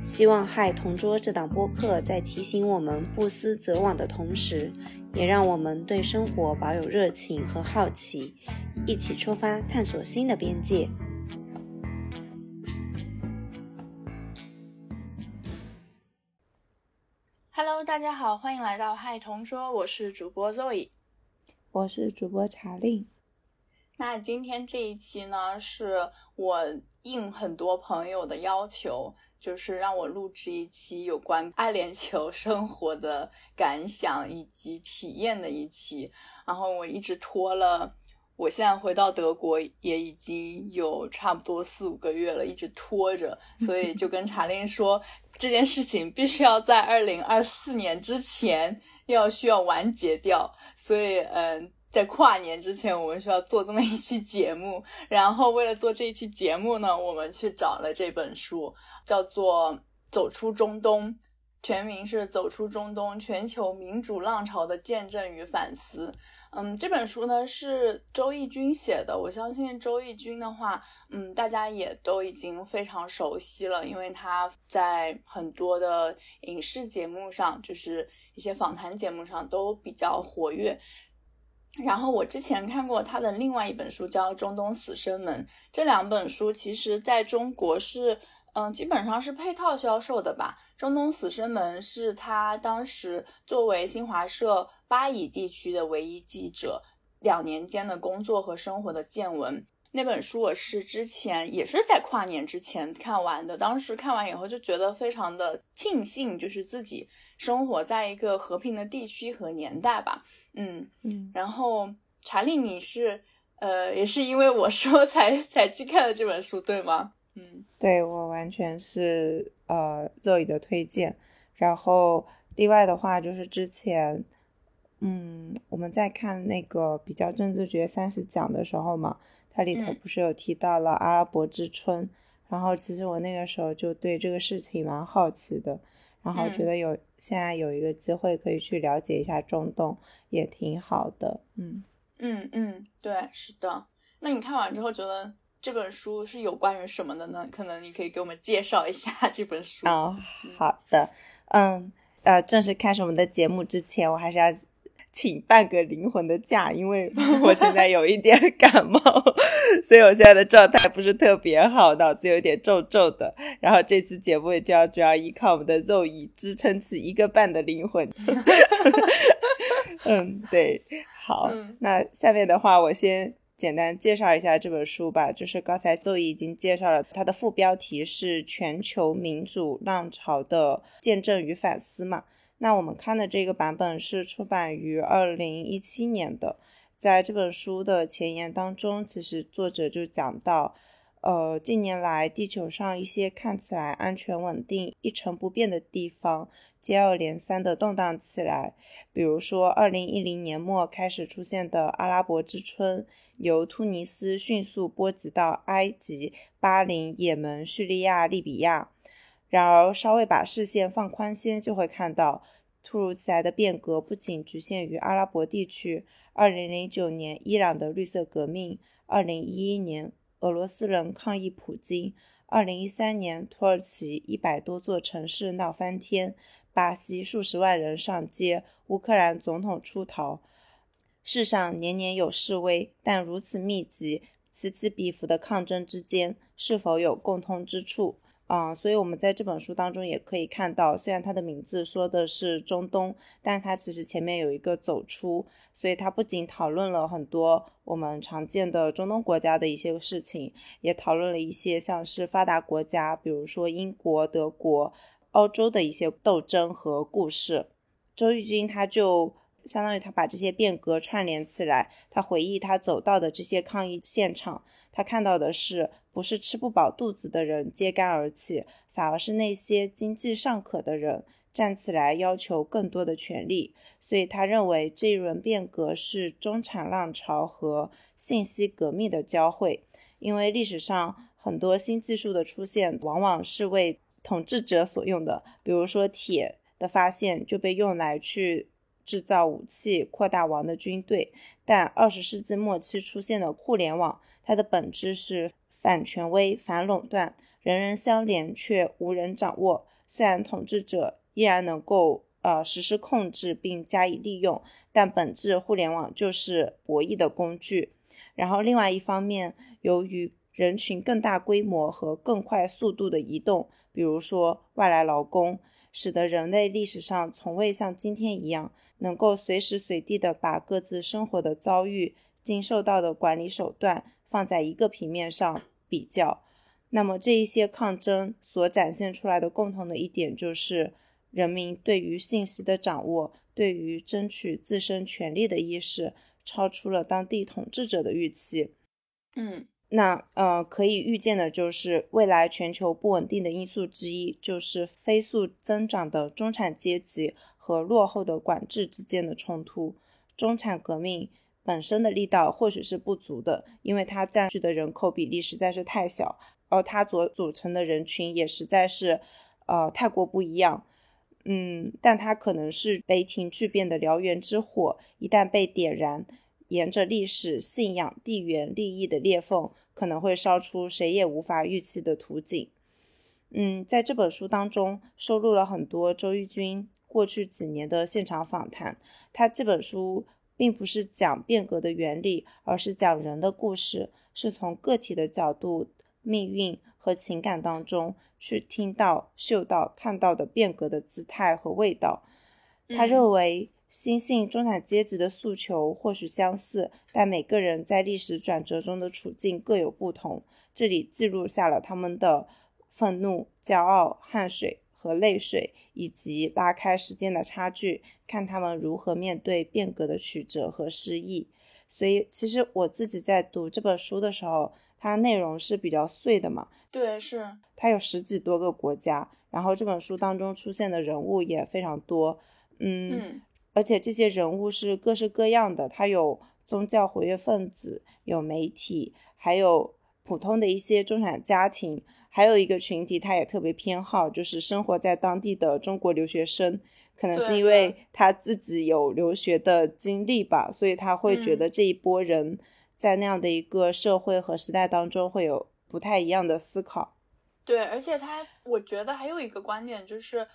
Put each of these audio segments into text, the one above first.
希望《嗨同桌》这档播客在提醒我们不思则罔的同时，也让我们对生活保有热情和好奇，一起出发探索新的边界。Hello，大家好，欢迎来到《嗨同桌》，我是主播 Zoe，我是主播查令。那今天这一期呢，是我应很多朋友的要求。就是让我录制一期有关阿联酋生活的感想以及体验的一期，然后我一直拖了，我现在回到德国也已经有差不多四五个月了，一直拖着，所以就跟查令说这件事情必须要在二零二四年之前要需要完结掉，所以嗯。在跨年之前，我们需要做这么一期节目。然后，为了做这一期节目呢，我们去找了这本书，叫做《走出中东》，全名是《走出中东：全球民主浪潮的见证与反思》。嗯，这本书呢是周轶君写的。我相信周轶君的话，嗯，大家也都已经非常熟悉了，因为他在很多的影视节目上，就是一些访谈节目上都比较活跃。然后我之前看过他的另外一本书，叫《中东死生门》。这两本书其实在中国是，嗯，基本上是配套销售的吧。《中东死生门》是他当时作为新华社巴以地区的唯一记者，两年间的工作和生活的见闻。那本书我是之前也是在跨年之前看完的，当时看完以后就觉得非常的庆幸，就是自己生活在一个和平的地区和年代吧。嗯嗯。然后查理，你是呃也是因为我说 才才去看了这本书，对吗？嗯，对我完全是呃 Zoe 的推荐。然后另外的话就是之前嗯我们在看那个比较政治学三十讲的时候嘛。它里头不是有提到了阿拉伯之春，然后其实我那个时候就对这个事情蛮好奇的，然后觉得有现在有一个机会可以去了解一下中东，也挺好的。嗯嗯嗯，对，是的。那你看完之后觉得这本书是有关于什么的呢？可能你可以给我们介绍一下这本书。哦，好的，嗯，呃，正式开始我们的节目之前，我还是要。请半个灵魂的假，因为我现在有一点感冒，所以我现在的状态不是特别好，脑子有点皱皱的。然后这次节目就要主要依靠我们的肉以支撑起一个半的灵魂。嗯，对，好，那下面的话我先简单介绍一下这本书吧。就是刚才肉已经介绍了，它的副标题是《全球民主浪潮的见证与反思》嘛。那我们看的这个版本是出版于二零一七年的，在这本书的前言当中，其实作者就讲到，呃，近年来地球上一些看起来安全稳定、一成不变的地方，接二连三的动荡起来。比如说，二零一零年末开始出现的阿拉伯之春，由突尼斯迅速波及到埃及、巴林、也门、叙利亚、利比亚。然而，稍微把视线放宽些，就会看到突如其来的变革不仅局限于阿拉伯地区。二零零九年，伊朗的绿色革命；二零一一年，俄罗斯人抗议普京；二零一三年，土耳其一百多座城市闹翻天；巴西数十万人上街；乌克兰总统出逃。世上年年有示威，但如此密集、此起彼伏的抗争之间，是否有共通之处？啊，所以我们在这本书当中也可以看到，虽然它的名字说的是中东，但它其实前面有一个走出，所以它不仅讨论了很多我们常见的中东国家的一些事情，也讨论了一些像是发达国家，比如说英国、德国、欧洲的一些斗争和故事。周玉君他就相当于他把这些变革串联起来，他回忆他走到的这些抗议现场，他看到的是。不是吃不饱肚子的人揭竿而起，反而是那些经济尚可的人站起来要求更多的权利。所以他认为这一轮变革是中产浪潮和信息革命的交汇，因为历史上很多新技术的出现往往是为统治者所用的，比如说铁的发现就被用来去。制造武器，扩大王的军队。但二十世纪末期出现的互联网，它的本质是反权威、反垄断，人人相连却无人掌握。虽然统治者依然能够呃实施控制并加以利用，但本质互联网就是博弈的工具。然后另外一方面，由于人群更大规模和更快速度的移动，比如说外来劳工。使得人类历史上从未像今天一样，能够随时随地的把各自生活的遭遇、经受到的管理手段放在一个平面上比较。那么，这一些抗争所展现出来的共同的一点，就是人民对于信息的掌握、对于争取自身权利的意识，超出了当地统治者的预期。嗯。那呃，可以预见的就是未来全球不稳定的因素之一，就是飞速增长的中产阶级和落后的管制之间的冲突。中产革命本身的力道或许是不足的，因为它占据的人口比例实在是太小，而它所组成的人群也实在是呃太过不一样。嗯，但它可能是雷霆巨变的燎原之火，一旦被点燃。沿着历史、信仰、地缘、利益的裂缝，可能会烧出谁也无法预期的图景。嗯，在这本书当中收录了很多周轶君过去几年的现场访谈。他这本书并不是讲变革的原理，而是讲人的故事，是从个体的角度、命运和情感当中去听到、嗅到、看到的变革的姿态和味道。他认为。新兴中产阶级的诉求或许相似，但每个人在历史转折中的处境各有不同。这里记录下了他们的愤怒、骄傲、汗水和泪水，以及拉开时间的差距，看他们如何面对变革的曲折和失意。所以，其实我自己在读这本书的时候，它内容是比较碎的嘛？对，是它有十几多个国家，然后这本书当中出现的人物也非常多。嗯。而且这些人物是各式各样的，它有宗教活跃分子，有媒体，还有普通的一些中产家庭，还有一个群体，他也特别偏好，就是生活在当地的中国留学生。可能是因为他自己有留学的经历吧，所以他会觉得这一波人在那样的一个社会和时代当中会有不太一样的思考。对，而且他，我觉得还有一个观点就是。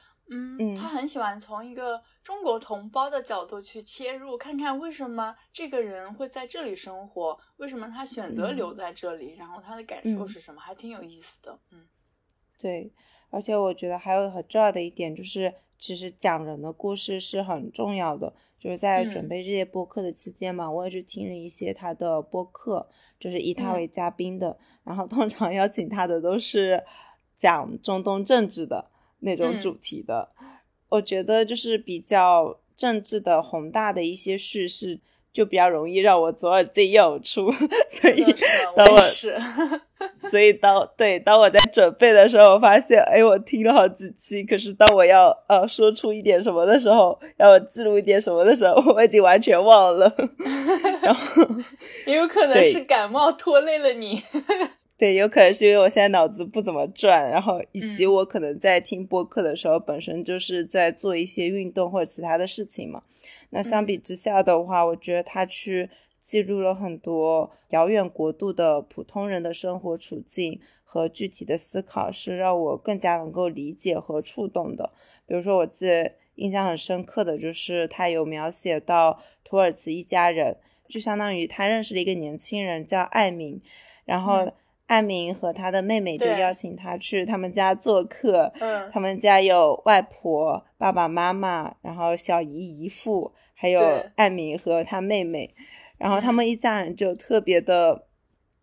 嗯，他很喜欢从一个中国同胞的角度去切入，看看为什么这个人会在这里生活，为什么他选择留在这里，然后他的感受是什么，还挺有意思的。嗯，对，而且我觉得还有很重要的一点就是，其实讲人的故事是很重要的。就是在准备这些播客的期间嘛，我也去听了一些他的播客，就是以他为嘉宾的，然后通常邀请他的都是讲中东政治的。那种主题的，我觉得就是比较政治的宏大的一些叙事，就比较容易让我左耳进右耳出。所以当我是，所以当对当我在准备的时候，我发现，哎，我听了好几期，可是当我要呃说出一点什么的时候，要记录一点什么的时候，我已经完全忘了。然后也有可能是感冒拖累了你。对，有可能是因为我现在脑子不怎么转，然后以及我可能在听播客的时候，本身就是在做一些运动或者其他的事情嘛。那相比之下的话，我觉得他去记录了很多遥远国度的普通人的生活处境和具体的思考，是让我更加能够理解和触动的。比如说，我记得印象很深刻的就是他有描写到土耳其一家人，就相当于他认识了一个年轻人叫艾明，然后。艾明和他的妹妹就邀请他去他们家做客。嗯，他们家有外婆、爸爸妈妈，然后小姨、姨父，还有艾明和他妹妹。然后他们一家人就特别的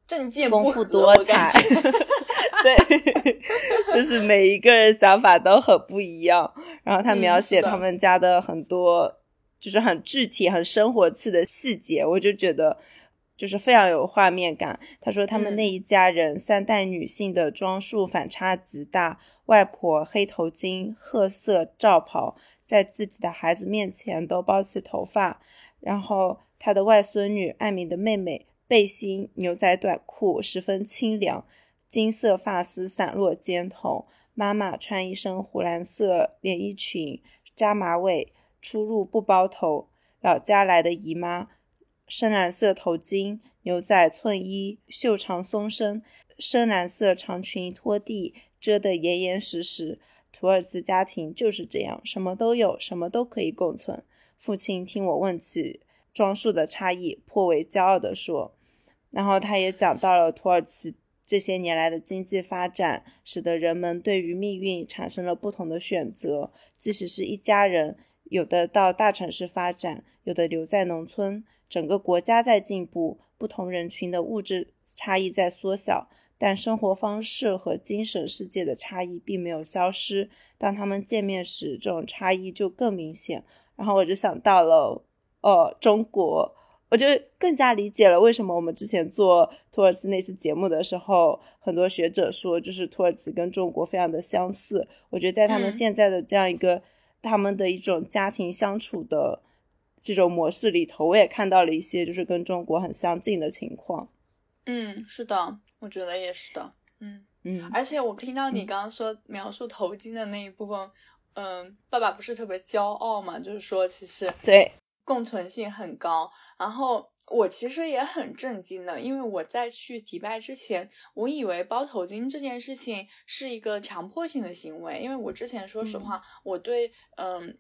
政见丰富多彩。对，就是每一个人想法都很不一样。然后他描写他们家的很多，就是很具体、很生活气的细节，我就觉得。就是非常有画面感。他说他们那一家人三代女性的装束反差极大，外婆黑头巾、褐色罩袍，在自己的孩子面前都包起头发，然后他的外孙女艾米的妹妹背心、牛仔短裤十分清凉，金色发丝散落肩头。妈妈穿一身湖蓝色连衣裙，扎马尾，出入不包头。老家来的姨妈，深蓝色头巾，牛仔寸衣，袖长松身，深蓝色长裙拖地，遮得严严实实。土耳其家庭就是这样，什么都有，什么都可以共存。父亲听我问起装束的差异，颇为骄傲地说。然后他也讲到了土耳其。这些年来的经济发展，使得人们对于命运产生了不同的选择。即使是一家人，有的到大城市发展，有的留在农村。整个国家在进步，不同人群的物质差异在缩小，但生活方式和精神世界的差异并没有消失。当他们见面时，这种差异就更明显。然后我就想到了，呃，中国。我就更加理解了为什么我们之前做土耳其那次节目的时候，很多学者说，就是土耳其跟中国非常的相似。我觉得在他们现在的这样一个他们的一种家庭相处的这种模式里头，我也看到了一些就是跟中国很相近的情况。嗯，是的，我觉得也是的。嗯嗯，而且我听到你刚刚说描述头巾的那一部分，嗯，爸爸不是特别骄傲嘛？就是说，其实对共存性很高。然后我其实也很震惊的，因为我在去迪拜之前，我以为包头巾这件事情是一个强迫性的行为，因为我之前说实话，我对嗯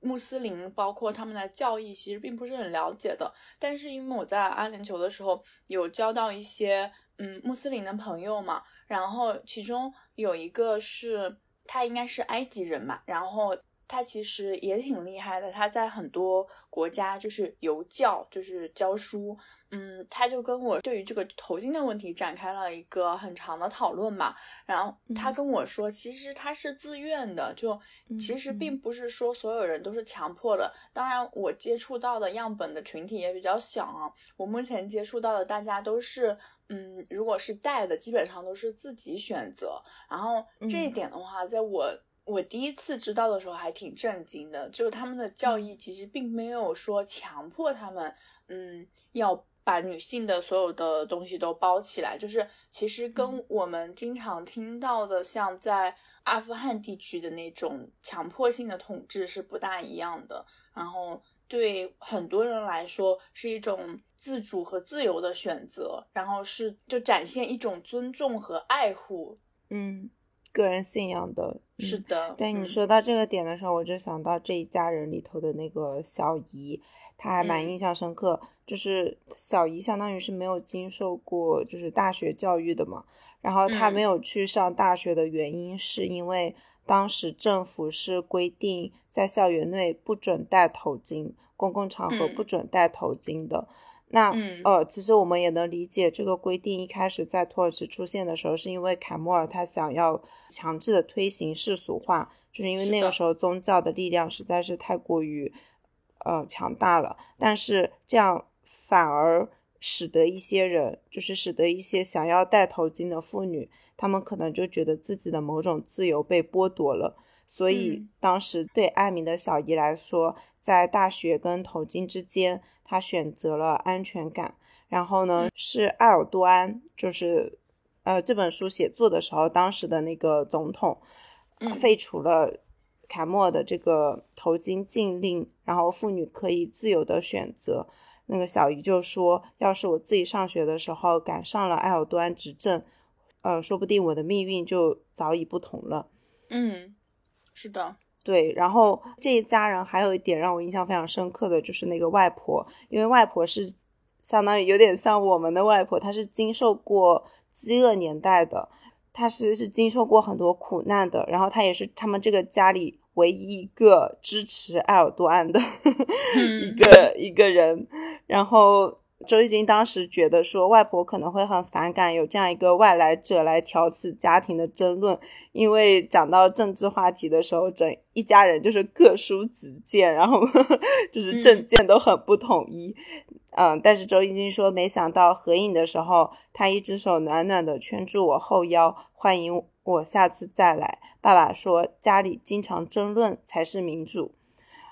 穆斯林包括他们的教义其实并不是很了解的。但是因为我在阿联酋的时候有交到一些嗯穆斯林的朋友嘛，然后其中有一个是他应该是埃及人嘛，然后。他其实也挺厉害的，他在很多国家就是游教，就是教书。嗯，他就跟我对于这个头巾的问题展开了一个很长的讨论嘛。然后他跟我说，其实他是自愿的，就其实并不是说所有人都是强迫的。当然，我接触到的样本的群体也比较小啊。我目前接触到的大家都是，嗯，如果是带的，基本上都是自己选择。然后这一点的话，在我。我第一次知道的时候还挺震惊的，就是他们的教义其实并没有说强迫他们，嗯，要把女性的所有的东西都包起来，就是其实跟我们经常听到的像在阿富汗地区的那种强迫性的统治是不大一样的。然后对很多人来说是一种自主和自由的选择，然后是就展现一种尊重和爱护，嗯。个人信仰的，是的。对你说到这个点的时候，我就想到这一家人里头的那个小姨，她还蛮印象深刻。就是小姨相当于是没有经受过就是大学教育的嘛，然后他没有去上大学的原因是因为当时政府是规定在校园内不准戴头巾，公共场合不准戴头巾的。那呃，其实我们也能理解这个规定一开始在土耳其出现的时候，是因为凯末尔他想要强制的推行世俗化，就是因为那个时候宗教的力量实在是太过于呃强大了。但是这样反而使得一些人，就是使得一些想要戴头巾的妇女，她们可能就觉得自己的某种自由被剥夺了。所以当时对艾米的小姨来说，在大学跟头巾之间，她选择了安全感。然后呢，是埃尔多安，就是呃这本书写作的时候，当时的那个总统废除了凯莫尔的这个头巾禁令，然后妇女可以自由的选择。那个小姨就说：“要是我自己上学的时候赶上了埃尔多安执政，呃，说不定我的命运就早已不同了。”嗯。是的，对。然后这一家人还有一点让我印象非常深刻的就是那个外婆，因为外婆是相当于有点像我们的外婆，她是经受过饥饿年代的，她是是经受过很多苦难的。然后她也是他们这个家里唯一一个支持埃尔多安的 一个 一个人。然后。周轶君当时觉得说，外婆可能会很反感有这样一个外来者来挑起家庭的争论，因为讲到政治话题的时候，整一家人就是各抒己见，然后就 是政见都很不统一。嗯，但是周轶君说，没想到合影的时候，他一只手暖暖的圈住我后腰，欢迎我下次再来。爸爸说家里经常争论才是民主。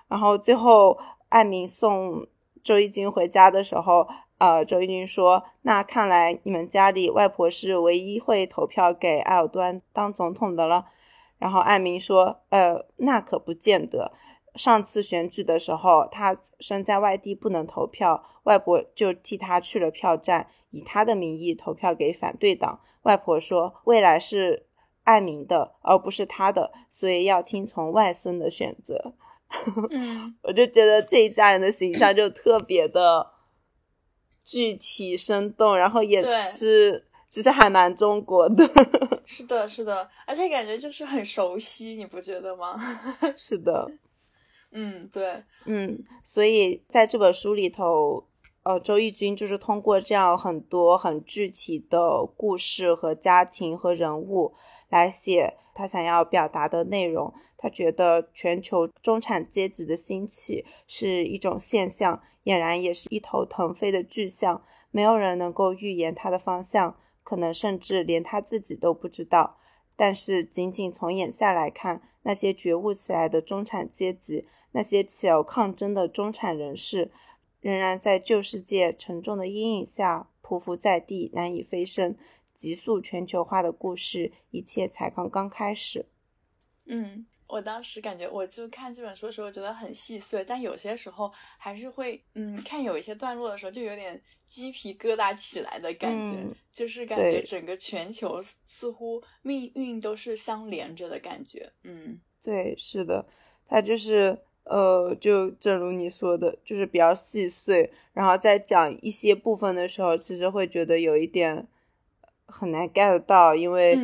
然后最后艾明送周一军回家的时候，呃，周一军说：“那看来你们家里外婆是唯一会投票给埃尔端当总统的了。”然后艾明说：“呃，那可不见得。上次选举的时候，他身在外地不能投票，外婆就替他去了票站，以他的名义投票给反对党。外婆说，未来是艾明的，而不是他的，所以要听从外孙的选择。嗯，我就觉得这一家人的形象就特别的具体生动，然后也是。”其实还蛮中国的，是的，是的，而且感觉就是很熟悉，你不觉得吗？是的，嗯，对，嗯，所以在这本书里头，呃，周轶君就是通过这样很多很具体的故事和家庭和人物来写他想要表达的内容。他觉得全球中产阶级的兴起是一种现象，俨然也是一头腾飞的巨象，没有人能够预言它的方向。可能甚至连他自己都不知道，但是仅仅从眼下来看，那些觉悟起来的中产阶级，那些起而抗争的中产人士，仍然在旧世界沉重的阴影下匍匐在地，难以飞升。急速全球化的故事，一切才刚刚开始。嗯。我当时感觉，我就看这本书的时候觉得很细碎，但有些时候还是会，嗯，看有一些段落的时候就有点鸡皮疙瘩起来的感觉，就是感觉整个全球似乎命运都是相连着的感觉。嗯，对，是的，它就是，呃，就正如你说的，就是比较细碎，然后在讲一些部分的时候，其实会觉得有一点很难 get 到，因为。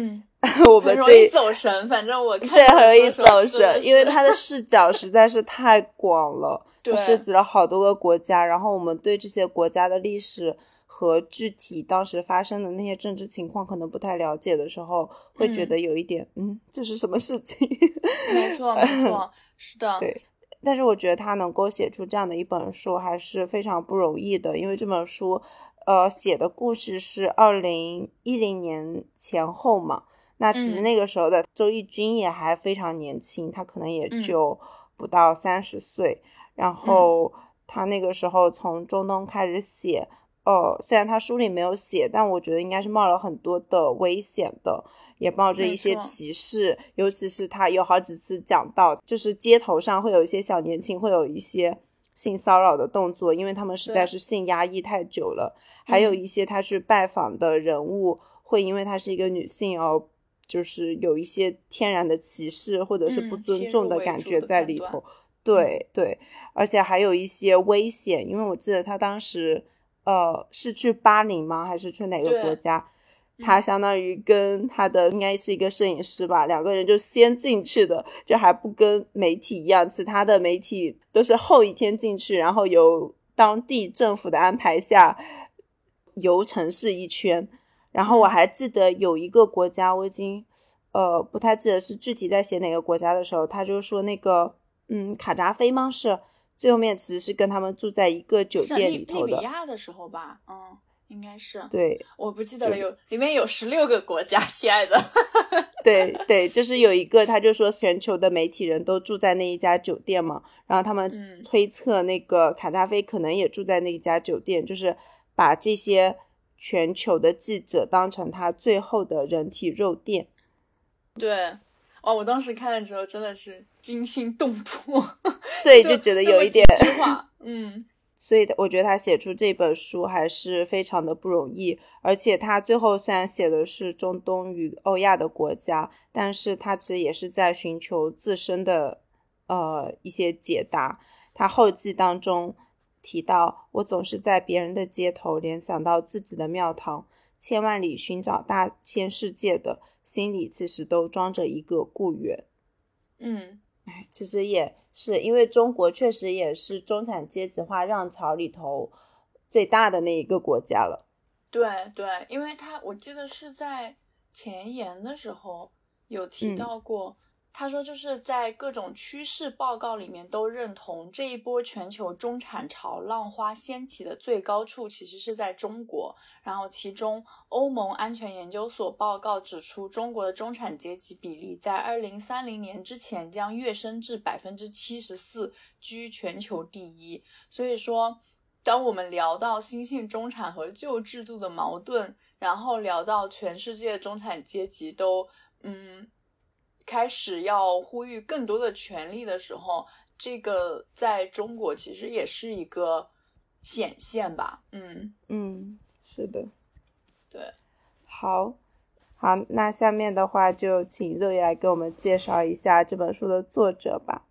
我们容易走神，反正我看对很容易走神，因为他的视角实在是太广了，涉及了好多个国家，然后我们对这些国家的历史和具体当时发生的那些政治情况可能不太了解的时候，会觉得有一点，嗯，这是什么事情？没错，没错，是的。对，但是我觉得他能够写出这样的一本书还是非常不容易的，因为这本书，呃，写的故事是二零一零年前后嘛。那其实那个时候的周轶君也还非常年轻，他可能也就不到三十岁。然后他那个时候从中东开始写，呃，虽然他书里没有写，但我觉得应该是冒了很多的危险的，也冒着一些歧视。尤其是他有好几次讲到，就是街头上会有一些小年轻会有一些性骚扰的动作，因为他们实在是性压抑太久了。还有一些他去拜访的人物会因为她是一个女性而。就是有一些天然的歧视或者是不尊重的感觉在里头，对对，而且还有一些危险，因为我记得他当时呃是去巴黎吗？还是去哪个国家？他相当于跟他的应该是一个摄影师吧，两个人就先进去的，就还不跟媒体一样，其他的媒体都是后一天进去，然后由当地政府的安排下游城市一圈。然后我还记得有一个国家，我已经，呃，不太记得是具体在写哪个国家的时候，他就说那个，嗯，卡扎菲吗？是最后面其实是跟他们住在一个酒店里头的。利比亚的时候吧，嗯，应该是。对，我不记得了，有里面有十六个国家，亲爱的。对对，就是有一个，他就说全球的媒体人都住在那一家酒店嘛，然后他们推测那个卡扎菲可能也住在那一家酒店，就是把这些。全球的记者当成他最后的人体肉垫，对，哦，我当时看的时候真的是惊心动魄，对，就觉得有一点，嗯，所以我觉得他写出这本书还是非常的不容易，而且他最后虽然写的是中东与欧亚的国家，但是他其实也是在寻求自身的呃一些解答，他后记当中。提到我总是在别人的街头联想到自己的庙堂，千万里寻找大千世界的心里其实都装着一个故园。嗯，哎，其实也是因为中国确实也是中产阶级化浪潮里头最大的那一个国家了。对对，因为他我记得是在前言的时候有提到过。他说，就是在各种趋势报告里面都认同这一波全球中产潮浪花掀起的最高处其实是在中国。然后，其中欧盟安全研究所报告指出，中国的中产阶级比例在二零三零年之前将跃升至百分之七十四，居全球第一。所以说，当我们聊到新兴中产和旧制度的矛盾，然后聊到全世界中产阶级都嗯。开始要呼吁更多的权利的时候，这个在中国其实也是一个显现吧。嗯嗯，是的，对，好，好，那下面的话就请热爷来给我们介绍一下这本书的作者吧。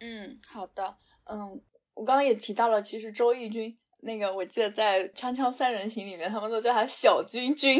嗯，好的，嗯，我刚刚也提到了，其实周轶君那个，我记得在《锵锵三人行》里面，他们都叫他小君君。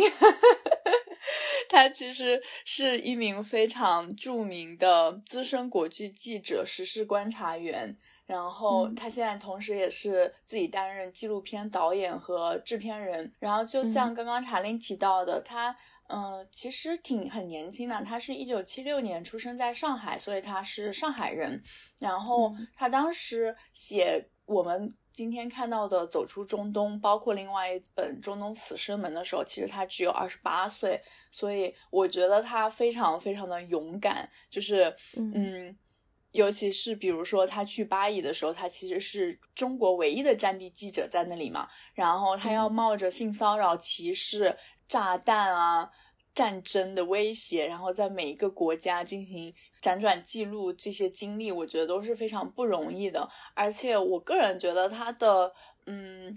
他其实是一名非常著名的资深国际记者、时事观察员，然后他现在同时也是自己担任纪录片导演和制片人。然后就像刚刚查令提到的，他嗯，其实挺很年轻的，他是一九七六年出生在上海，所以他是上海人。然后他当时写我们。今天看到的《走出中东》，包括另外一本《中东死生门》的时候，其实他只有二十八岁，所以我觉得他非常非常的勇敢。就是，嗯，尤其是比如说他去巴以的时候，他其实是中国唯一的战地记者在那里嘛，然后他要冒着性骚扰、歧视、炸弹啊。战争的威胁，然后在每一个国家进行辗转记录这些经历，我觉得都是非常不容易的。而且我个人觉得他的嗯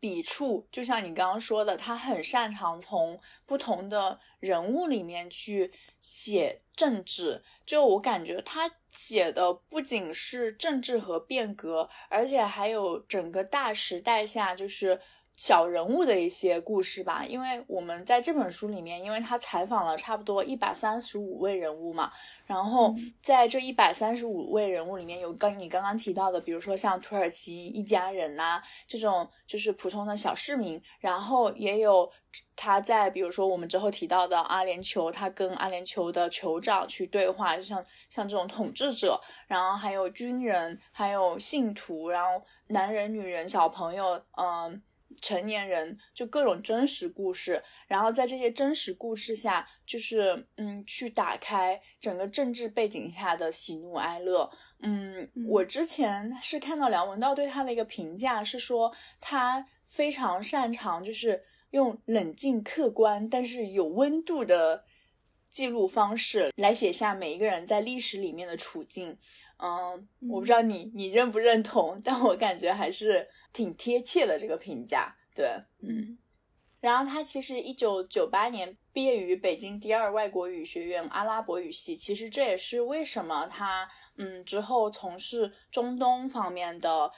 笔触，就像你刚刚说的，他很擅长从不同的人物里面去写政治。就我感觉他写的不仅是政治和变革，而且还有整个大时代下就是。小人物的一些故事吧，因为我们在这本书里面，因为他采访了差不多一百三十五位人物嘛，然后在这一百三十五位人物里面有跟你刚刚提到的，比如说像土耳其一家人呐这种就是普通的小市民，然后也有他在比如说我们之后提到的阿联酋，他跟阿联酋的酋长去对话，就像像这种统治者，然后还有军人，还有信徒，然后男人、女人、小朋友，嗯。成年人就各种真实故事，然后在这些真实故事下，就是嗯，去打开整个政治背景下的喜怒哀乐。嗯，我之前是看到梁文道对他的一个评价是说，他非常擅长就是用冷静客观但是有温度的记录方式来写下每一个人在历史里面的处境。嗯，我不知道你你认不认同，但我感觉还是。挺贴切的这个评价，对，嗯，然后他其实一九九八年毕业于北京第二外国语学院阿拉伯语系，其实这也是为什么他嗯之后从事中东方面的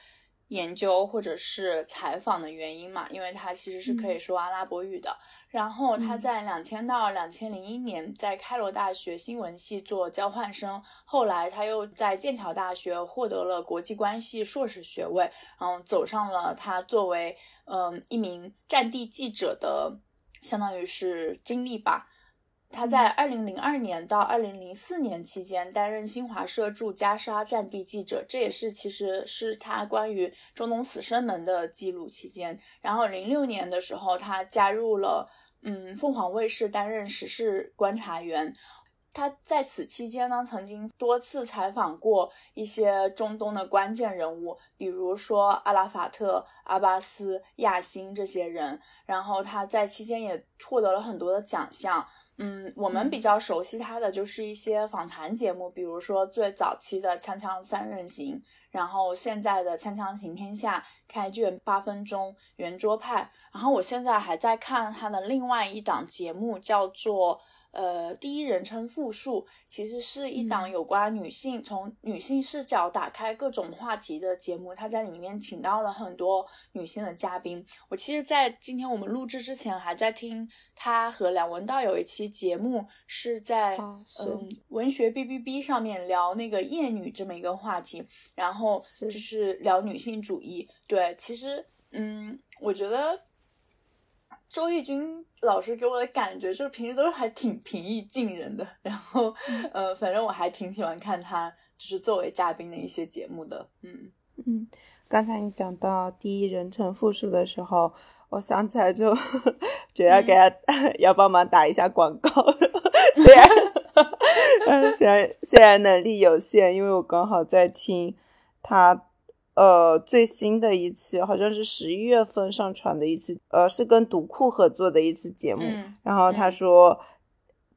研究或者是采访的原因嘛，因为他其实是可以说阿拉伯语的。然后他在两千到两千零一年在开罗大学新闻系做交换生，后来他又在剑桥大学获得了国际关系硕士学位，然后走上了他作为嗯一名战地记者的相当于是经历吧。他在二零零二年到二零零四年期间担任新华社驻加沙战地记者，这也是其实是他关于中东死生门的记录期间。然后零六年的时候，他加入了。嗯，凤凰卫视担任时事观察员，他在此期间呢，曾经多次采访过一些中东的关键人物，比如说阿拉法特、阿巴斯、亚辛这些人。然后他在期间也获得了很多的奖项。嗯，我们比较熟悉他的就是一些访谈节目，比如说最早期的《锵锵三人行》，然后现在的《锵锵行天下》、开卷八分钟、圆桌派。然后我现在还在看他的另外一档节目，叫做。呃，第一人称复述其实是一档有关女性从女性视角打开各种话题的节目，他在里面请到了很多女性的嘉宾。我其实，在今天我们录制之前，还在听他和梁文道有一期节目，是在嗯文学 B B B 上面聊那个厌女这么一个话题，然后就是聊女性主义。对，其实嗯，我觉得。周轶君老师给我的感觉就是平时都是还挺平易近人的，然后呃，反正我还挺喜欢看他就是作为嘉宾的一些节目的。嗯嗯，刚才你讲到第一人称复数的时候，我想起来就 就要给他要帮忙打一下广告，虽然虽然虽然能力有限，因为我刚好在听他。呃，最新的一期好像是十一月份上传的一期，呃，是跟读库合作的一期节目。然后他说，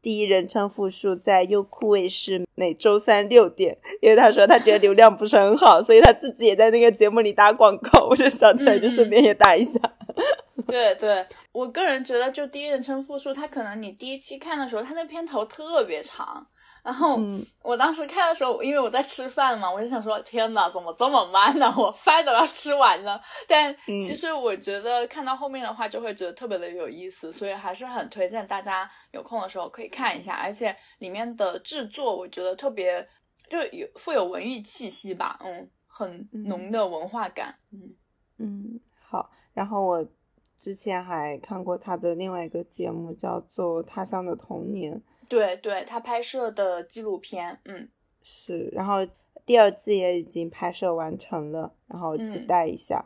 第一人称复数在优酷卫视每周三六点，因为他说他觉得流量不是很好，所以他自己也在那个节目里打广告。我就想起来，就顺便也打一下。对对，我个人觉得，就第一人称复数，他可能你第一期看的时候，他那片头特别长。然后我当时看的时候，因为我在吃饭嘛，我就想说：天呐，怎么这么慢呢？我饭都要吃完了。但其实我觉得看到后面的话，就会觉得特别的有意思，所以还是很推荐大家有空的时候可以看一下。而且里面的制作，我觉得特别就有富有文艺气息吧，嗯，很浓的文化感。嗯嗯，好。然后我之前还看过他的另外一个节目，叫做《他乡的童年》。对对，他拍摄的纪录片，嗯，是，然后第二季也已经拍摄完成了，然后期待一下。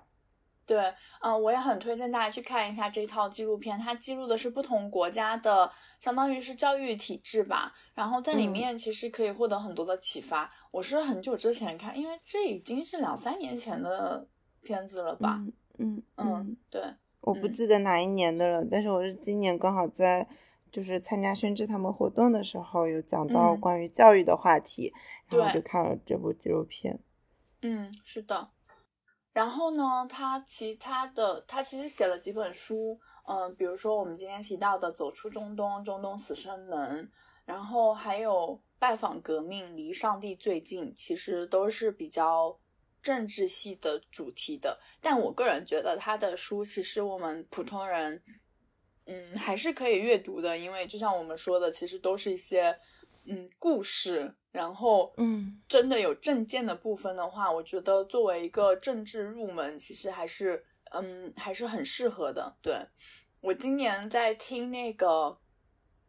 对，嗯，我也很推荐大家去看一下这套纪录片，它记录的是不同国家的，相当于是教育体制吧，然后在里面其实可以获得很多的启发。我是很久之前看，因为这已经是两三年前的片子了吧？嗯嗯，对，我不记得哪一年的了，但是我是今年刚好在。就是参加宣志他们活动的时候，有讲到关于教育的话题，然后就看了这部纪录片。嗯，是的。然后呢，他其他的，他其实写了几本书，嗯，比如说我们今天提到的《走出中东》《中东死生门》，然后还有《拜访革命》《离上帝最近》，其实都是比较政治系的主题的。但我个人觉得他的书，其实我们普通人。嗯，还是可以阅读的，因为就像我们说的，其实都是一些嗯故事。然后，嗯，真的有政见的部分的话，我觉得作为一个政治入门，其实还是嗯还是很适合的。对我今年在听那个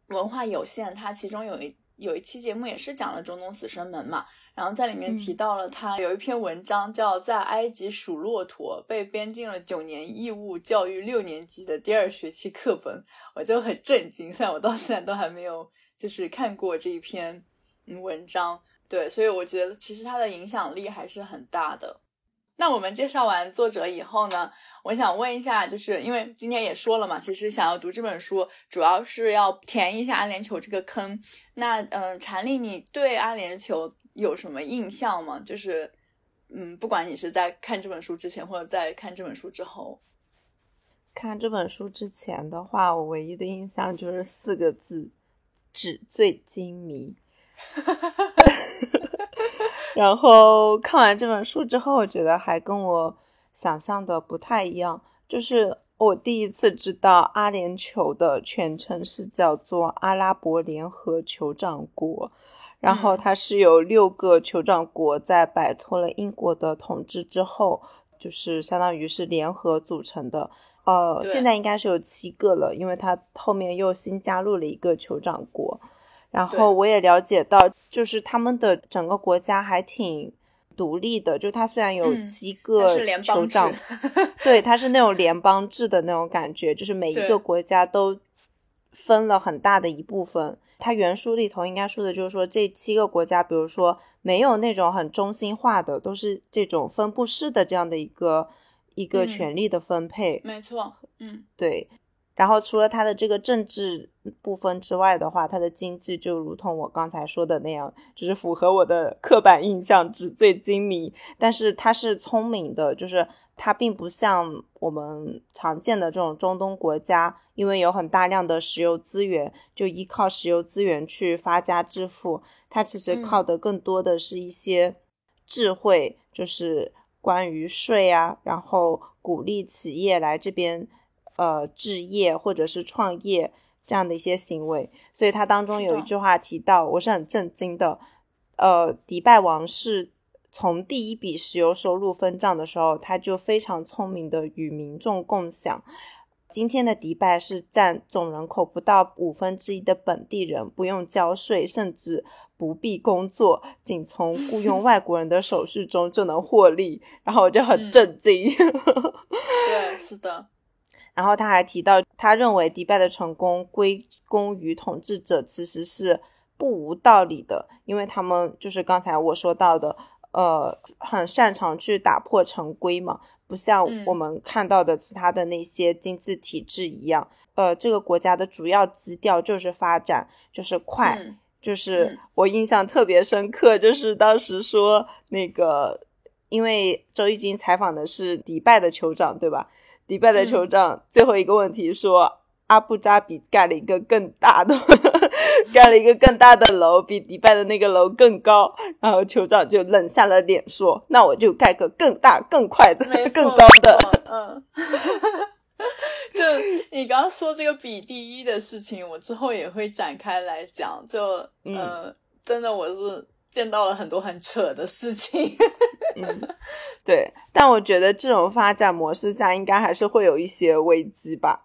文化有限，它其中有一。有一期节目也是讲了中东死生门嘛，然后在里面提到了他有一篇文章叫《在埃及数骆驼》，被编进了九年义务教育六年级的第二学期课本，我就很震惊。虽然我到现在都还没有就是看过这一篇文章，对，所以我觉得其实它的影响力还是很大的。那我们介绍完作者以后呢，我想问一下，就是因为今天也说了嘛，其实想要读这本书，主要是要填一下阿联酋这个坑。那嗯，禅丽，你对阿联酋有什么印象吗？就是嗯，不管你是在看这本书之前，或者在看这本书之后。看这本书之前的话，我唯一的印象就是四个字：纸醉金迷。然后看完这本书之后，我觉得还跟我想象的不太一样。就是我第一次知道阿联酋的全称是叫做阿拉伯联合酋长国，然后它是由六个酋长国在摆脱了英国的统治之后，就是相当于是联合组成的。呃，现在应该是有七个了，因为它后面又新加入了一个酋长国。然后我也了解到，就是他们的整个国家还挺独立的，就它虽然有七个酋长，对，它是那种 联邦制的那种感觉，就是每一个国家都分了很大的一部分。它原书里头应该说的就是说，这七个国家，比如说没有那种很中心化的，都是这种分布式的这样的一个一个权力的分配。没错，嗯，对。然后除了它的这个政治部分之外的话，它的经济就如同我刚才说的那样，就是符合我的刻板印象，纸醉金迷。但是它是聪明的，就是它并不像我们常见的这种中东国家，因为有很大量的石油资源，就依靠石油资源去发家致富。它其实靠的更多的是一些智慧，就是关于税啊，然后鼓励企业来这边。呃，置业或者是创业这样的一些行为，所以它当中有一句话提到，我是很震惊的。呃，迪拜王室从第一笔石油收入分账的时候，他就非常聪明的与民众共享，今天的迪拜是占总人口不到五分之一的本地人，不用交税，甚至不必工作，仅从雇佣 外国人的手续中就能获利。然后我就很震惊。对，是的。然后他还提到，他认为迪拜的成功归功于统治者，其实是不无道理的，因为他们就是刚才我说到的。呃，很擅长去打破常规嘛，不像我们看到的其他的那些经济体制一样。呃，这个国家的主要基调就是发展，就是快，就是我印象特别深刻，就是当时说那个，因为周一军采访的是迪拜的酋长，对吧？迪拜的酋长最后一个问题说。阿布扎比盖了一个更大的，盖了一个更大的楼，比迪拜的那个楼更高。然后酋长就冷下了脸，说：“那我就盖个更大、更快的、更高的。”嗯，就你刚刚说这个比第一的事情，我之后也会展开来讲。就嗯，真的我是见到了很多很扯的事情。嗯，对，但我觉得这种发展模式下，应该还是会有一些危机吧。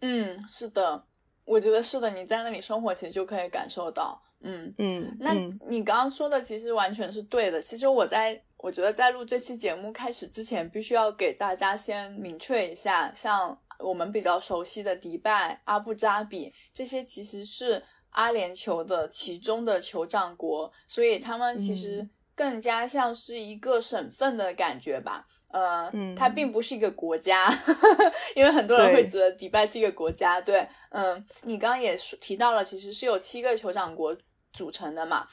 嗯，是的，我觉得是的。你在那里生活，其实就可以感受到。嗯嗯，那你刚刚说的其实完全是对的。其实我在我觉得在录这期节目开始之前，必须要给大家先明确一下，像我们比较熟悉的迪拜、阿布扎比这些，其实是阿联酋的其中的酋长国，所以他们其实更加像是一个省份的感觉吧。呃，它并不是一个国家，因为很多人会觉得迪拜是一个国家。对，嗯，你刚刚也提到了，其实是有七个酋长国组成的嘛。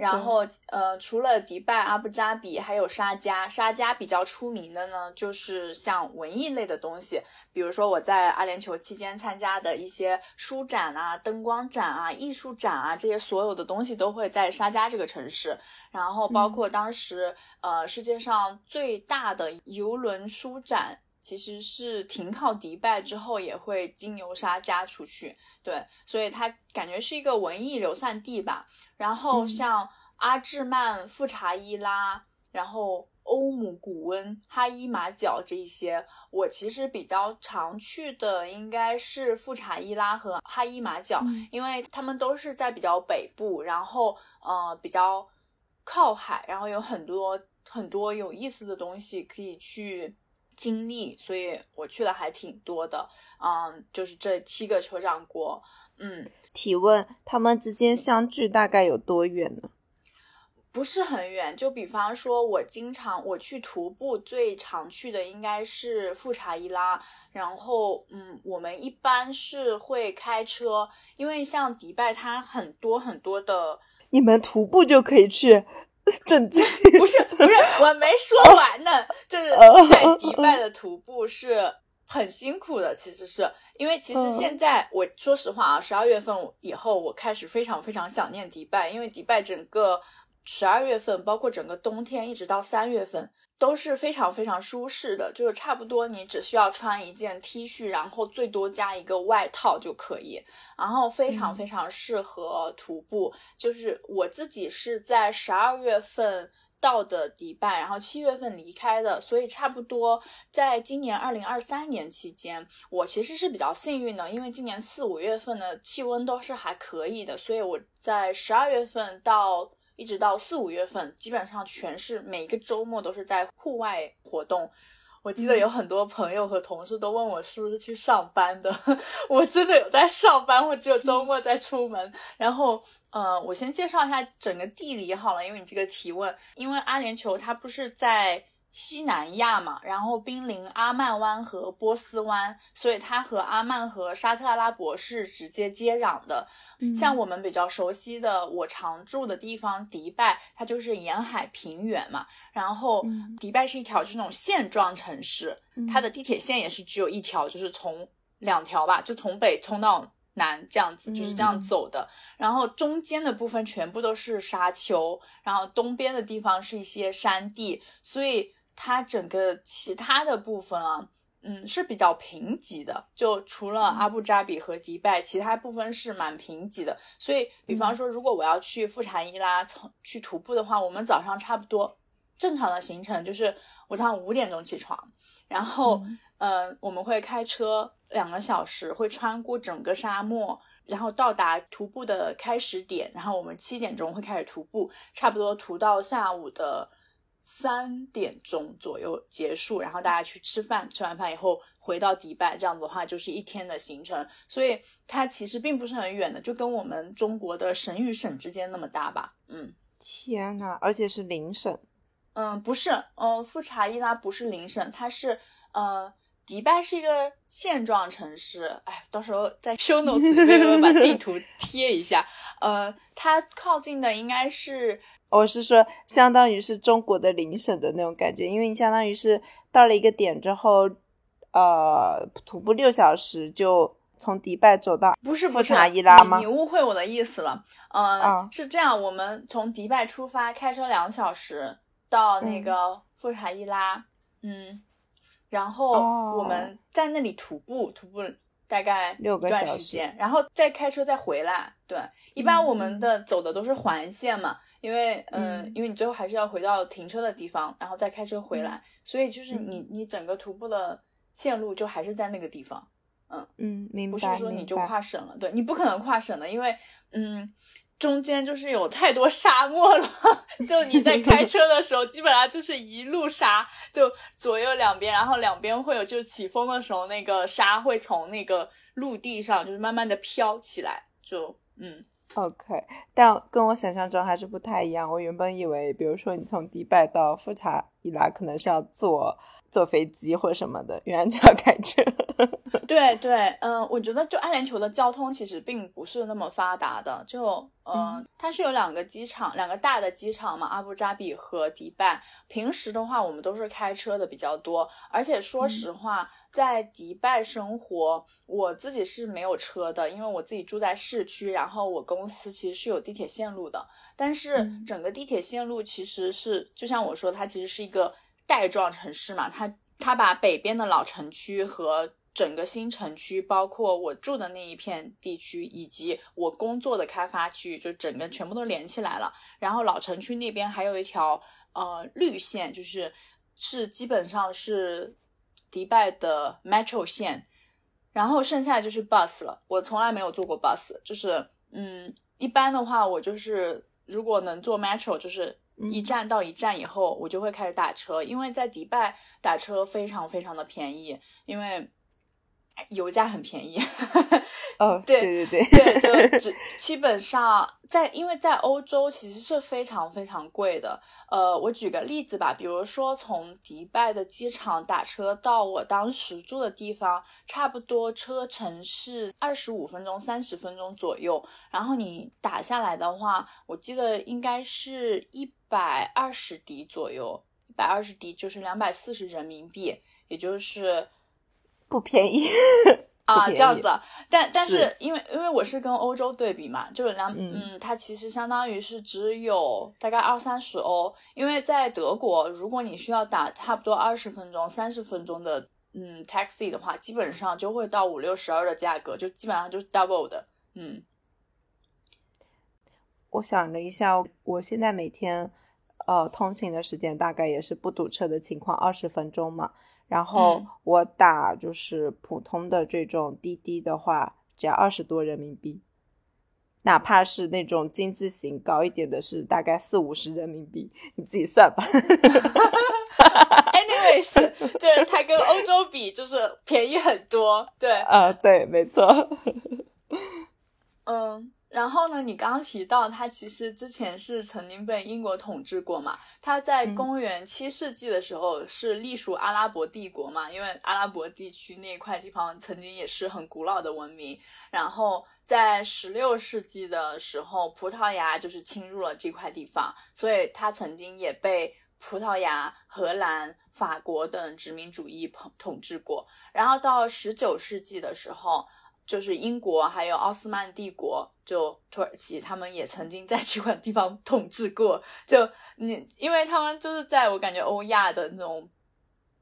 然后，呃，除了迪拜、阿布扎比，还有沙加。沙加比较出名的呢，就是像文艺类的东西，比如说我在阿联酋期间参加的一些书展啊、灯光展啊、艺术展啊，这些所有的东西都会在沙加这个城市。然后，包括当时，呃，世界上最大的游轮书展。其实是停靠迪拜之后，也会经由沙加出去，对，所以它感觉是一个文艺流散地吧。然后像阿治曼、富查伊拉，然后欧姆古温、哈伊马角这一些，我其实比较常去的应该是富查伊拉和哈伊马角，因为他们都是在比较北部，然后呃比较靠海，然后有很多很多有意思的东西可以去。经历，所以我去的还挺多的，嗯，就是这七个酋长国，嗯。提问：他们之间相距大概有多远呢？不是很远，就比方说，我经常我去徒步，最常去的应该是富查伊拉，然后，嗯，我们一般是会开车，因为像迪拜它很多很多的，你们徒步就可以去。震惊！不是不是，我没说完呢。就是在迪拜的徒步是很辛苦的，其实是因为其实现在我说实话啊，十二月份以后我开始非常非常想念迪拜，因为迪拜整个十二月份，包括整个冬天一直到三月份。都是非常非常舒适的，就是差不多你只需要穿一件 T 恤，然后最多加一个外套就可以，然后非常非常适合徒步。就是我自己是在十二月份到的迪拜，然后七月份离开的，所以差不多在今年二零二三年期间，我其实是比较幸运的，因为今年四五月份的气温都是还可以的，所以我在十二月份到。一直到四五月份，基本上全是每一个周末都是在户外活动。我记得有很多朋友和同事都问我是不是去上班的，我真的有在上班，我只有周末在出门。然后，呃，我先介绍一下整个地理好了，因为你这个提问，因为阿联酋它不是在。西南亚嘛，然后濒临阿曼湾和波斯湾，所以它和阿曼和沙特阿拉伯是直接接壤的。像我们比较熟悉的，我常住的地方迪拜，它就是沿海平原嘛。然后迪拜是一条就是那种线状城市，它的地铁线也是只有一条，就是从两条吧，就从北通到南这样子，就是这样走的。然后中间的部分全部都是沙丘，然后东边的地方是一些山地，所以。它整个其他的部分啊，嗯，是比较贫瘠的。就除了阿布扎比和迪拜，其他部分是蛮贫瘠的。所以，比方说，如果我要去富查伊拉从去徒步的话，我们早上差不多正常的行程就是我早上五点钟起床，然后，嗯，我们会开车两个小时，会穿过整个沙漠，然后到达徒步的开始点。然后我们七点钟会开始徒步，差不多徒到下午的三点钟左右结束。然后大家去吃饭，吃完饭以后回到迪拜，这样子的话就是一天的行程。所以它其实并不是很远的，就跟我们中国的省与省之间那么大吧。嗯，天呐，而且是邻省。嗯，不是，嗯，富查伊拉不是邻省，它是，呃，迪拜是一个现状城市。哎，到时候在 show notes 里面把地图贴一下。呃，它靠近的应该是，我是说，相当于是中国的邻省的那种感觉，因为你相当于是到了一个点之后，呃，徒步六小时就从迪拜走到不是富查伊拉吗？你误会我的意思了。嗯，是这样，我们从迪拜出发，开车两小时。到那个富查伊拉，嗯，然后我们在那里徒步，徒步大概六个小时，然后再开车再回来。对，一般我们的走的都是环线嘛，因为嗯，因为你最后还是要回到停车的地方，然后再开车回来，所以就是你你整个徒步的线路就还是在那个地方。嗯嗯，明白。不是说你就跨省了，对你不可能跨省的，因为嗯。中间就是有太多沙漠了，就你在开车的时候，基本上就是一路沙，就左右两边，然后两边会有，就起风的时候，那个沙会从那个陆地上就是慢慢的飘起来，就嗯，OK，但跟我想象中还是不太一样。我原本以为，比如说你从迪拜到富察伊拉，可能是要坐。坐飞机或什么的，原来就要开车。对对，嗯，我觉得就阿联酋的交通其实并不是那么发达的，就嗯，它是有两个机场，两个大的机场嘛，阿布扎比和迪拜。平时的话，我们都是开车的比较多，而且说实话，在迪拜生活，我自己是没有车的，因为我自己住在市区，然后我公司其实是有地铁线路的，但是整个地铁线路其实是，就像我说，它其实是一个。带状城市嘛，它它把北边的老城区和整个新城区，包括我住的那一片地区，以及我工作的开发区，就整个全部都连起来了。然后老城区那边还有一条呃绿线，就是是基本上是迪拜的 metro 线，然后剩下的就是 bus 了。我从来没有坐过 bus，就是嗯，一般的话我就是如果能坐 metro，就是。一站到一站以后，我就会开始打车，因为在迪拜打车非常非常的便宜，因为油价很便宜。哦，对对对对，就只基本上在，因为在欧洲其实是非常非常贵的。呃，我举个例子吧，比如说从迪拜的机场打车到我当时住的地方，差不多车程是二十五分钟、三十分钟左右。然后你打下来的话，我记得应该是一百二十迪左右，一百二十迪就是两百四十人民币，也就是不便宜。啊，这样子，但但是因为因为我是跟欧洲对比嘛，就是两嗯，它其实相当于是只有大概二三十欧，因为在德国，如果你需要打差不多二十分钟、三十分钟的嗯 taxi 的话，基本上就会到五六十二的价格，就基本上就是 double 的。嗯，我想了一下，我现在每天呃通勤的时间大概也是不堵车的情况，二十分钟嘛。然后我打就是普通的这种滴滴的话，只要二十多人民币，哪怕是那种金字型高一点的，是大概四五十人民币，你自己算吧。Anyways，就是它跟欧洲比，就是便宜很多。对，啊，对，没错。嗯。然后呢？你刚刚提到它其实之前是曾经被英国统治过嘛？它在公元七世纪的时候是隶属阿拉伯帝国嘛？因为阿拉伯地区那块地方曾经也是很古老的文明。然后在十六世纪的时候，葡萄牙就是侵入了这块地方，所以它曾经也被葡萄牙、荷兰、法国等殖民主义统统治过。然后到十九世纪的时候。就是英国还有奥斯曼帝国，就土耳其，他们也曾经在这块地方统治过。就你，因为他们就是在我感觉欧亚的那种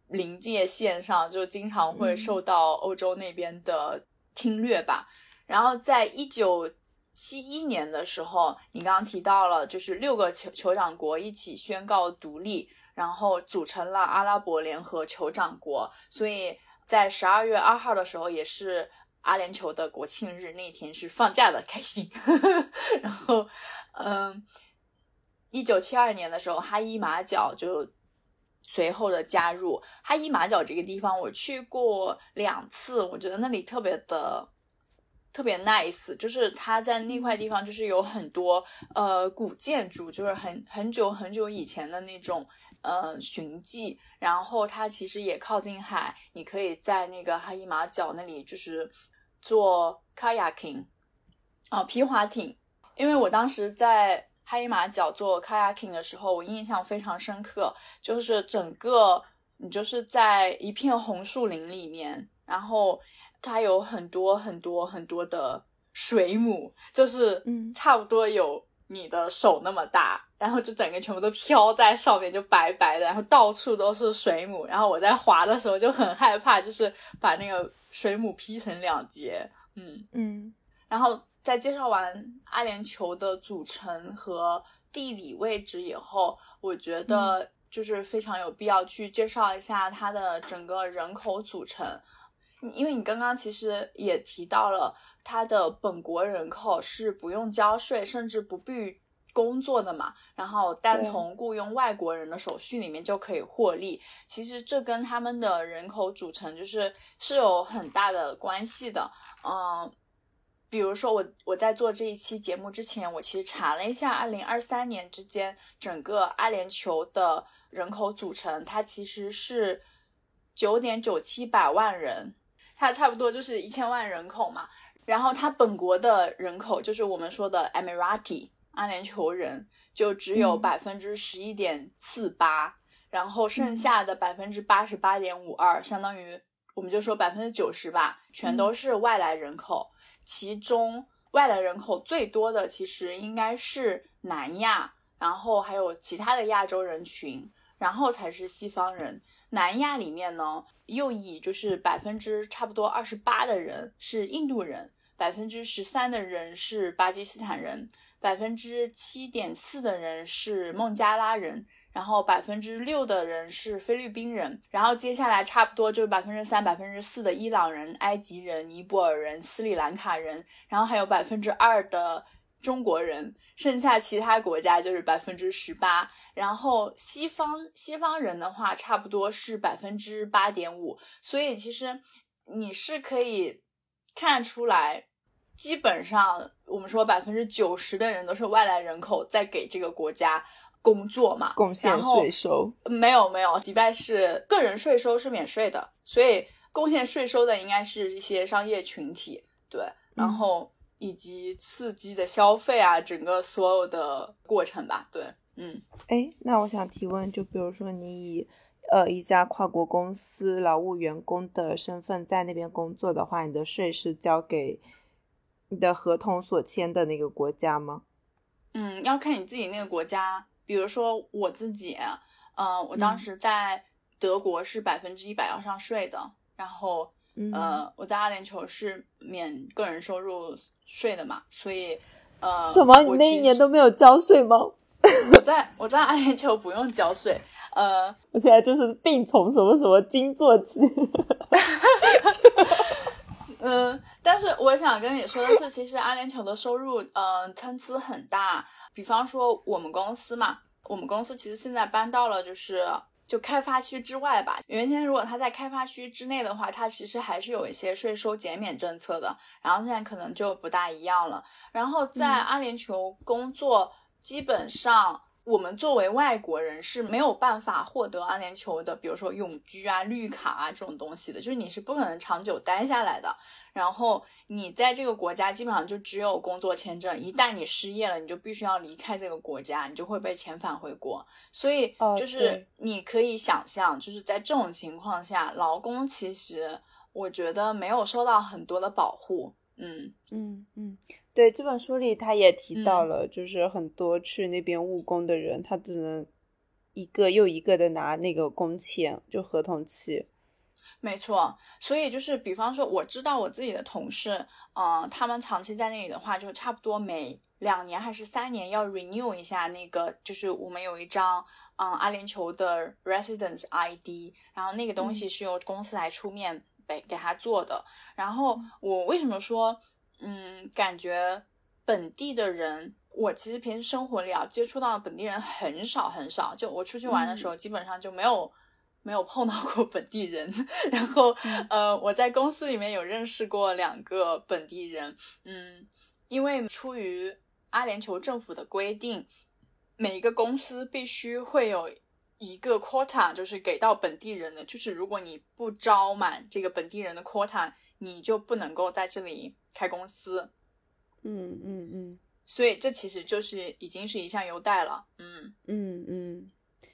临界线上，就经常会受到欧洲那边的侵略吧。然后在一九七一年的时候，你刚刚提到了，就是六个酋酋长国一起宣告独立，然后组成了阿拉伯联合酋长国，所以。在十二月二号的时候，也是阿联酋的国庆日，那天是放假的，开心。然后，嗯，一九七二年的时候，哈伊马角就随后的加入。哈伊马角这个地方，我去过两次，我觉得那里特别的。特别 nice，就是它在那块地方，就是有很多呃古建筑，就是很很久很久以前的那种呃寻迹。然后它其实也靠近海，你可以在那个哈伊马角那里就是做 kayaking 啊皮划艇。因为我当时在哈伊马角做 kayaking 的时候，我印象非常深刻，就是整个你就是在一片红树林里面，然后。它有很多很多很多的水母，就是嗯，差不多有你的手那么大，然后就整个全部都飘在上面，就白白的，然后到处都是水母。然后我在滑的时候就很害怕，就是把那个水母劈成两截。嗯嗯。然后在介绍完阿联酋的组成和地理位置以后，我觉得就是非常有必要去介绍一下它的整个人口组成。因为你刚刚其实也提到了，它的本国人口是不用交税，甚至不必工作的嘛，然后单从雇佣外国人的手续里面就可以获利。其实这跟他们的人口组成就是是有很大的关系的。嗯，比如说我我在做这一期节目之前，我其实查了一下，二零二三年之间整个阿联酋的人口组成，它其实是九点九七百万人。它差不多就是一千万人口嘛，然后它本国的人口就是我们说的 Emirati 阿联酋人，就只有百分之十一点四八，然后剩下的百分之八十八点五二，相当于我们就说百分之九十吧，全都是外来人口。其中外来人口最多的其实应该是南亚，然后还有其他的亚洲人群，然后才是西方人。南亚里面呢，又以就是百分之差不多二十八的人是印度人，百分之十三的人是巴基斯坦人，百分之七点四的人是孟加拉人，然后百分之六的人是菲律宾人，然后接下来差不多就是百分之三、百分之四的伊朗人、埃及人、尼泊尔人、斯里兰卡人，然后还有百分之二的中国人。剩下其他国家就是百分之十八，然后西方西方人的话差不多是百分之八点五，所以其实你是可以看出来，基本上我们说百分之九十的人都是外来人口在给这个国家工作嘛，贡献税收没有没有，迪拜是个人税收是免税的，所以贡献税收的应该是一些商业群体，对，然后。以及刺激的消费啊，整个所有的过程吧，对，嗯，哎，那我想提问，就比如说你以呃一家跨国公司劳务员工的身份在那边工作的话，你的税是交给你的合同所签的那个国家吗？嗯，要看你自己那个国家，比如说我自己，嗯，我当时在德国是百分之一百要上税的，然后。呃，我在阿联酋是免个人收入税的嘛，所以呃，什么？你那一年都没有交税吗？我在我在阿联酋不用交税，呃，我现在就是病从什么什么金做起。嗯，但是我想跟你说的是，其实阿联酋的收入呃参差很大，比方说我们公司嘛，我们公司其实现在搬到了就是。就开发区之外吧，原先如果他在开发区之内的话，他其实还是有一些税收减免政策的，然后现在可能就不大一样了。然后在阿联酋工作，基本上。我们作为外国人是没有办法获得阿联酋的，比如说永居啊、绿卡啊这种东西的，就是你是不可能长久待下来的。然后你在这个国家基本上就只有工作签证，一旦你失业了，你就必须要离开这个国家，你就会被遣返回国。所以就是你可以想象，就是在这种情况下，劳工其实我觉得没有受到很多的保护。嗯嗯嗯。对这本书里，他也提到了，就是很多去那边务工的人，他只能一个又一个的拿那个工签，就合同期。没错，所以就是比方说，我知道我自己的同事，嗯，他们长期在那里的话，就差不多每两年还是三年要 renew 一下那个，就是我们有一张，嗯，阿联酋的 residence ID，然后那个东西是由公司来出面。给给他做的。然后我为什么说，嗯，感觉本地的人，我其实平时生活里啊接触到本地人很少很少，就我出去玩的时候，基本上就没有没有碰到过本地人。然后呃，我在公司里面有认识过两个本地人，嗯，因为出于阿联酋政府的规定，每一个公司必须会有。一个 quota 就是给到本地人的，就是如果你不招满这个本地人的 quota，你就不能够在这里开公司。嗯嗯嗯，所以这其实就是已经是一项优待了。嗯嗯嗯，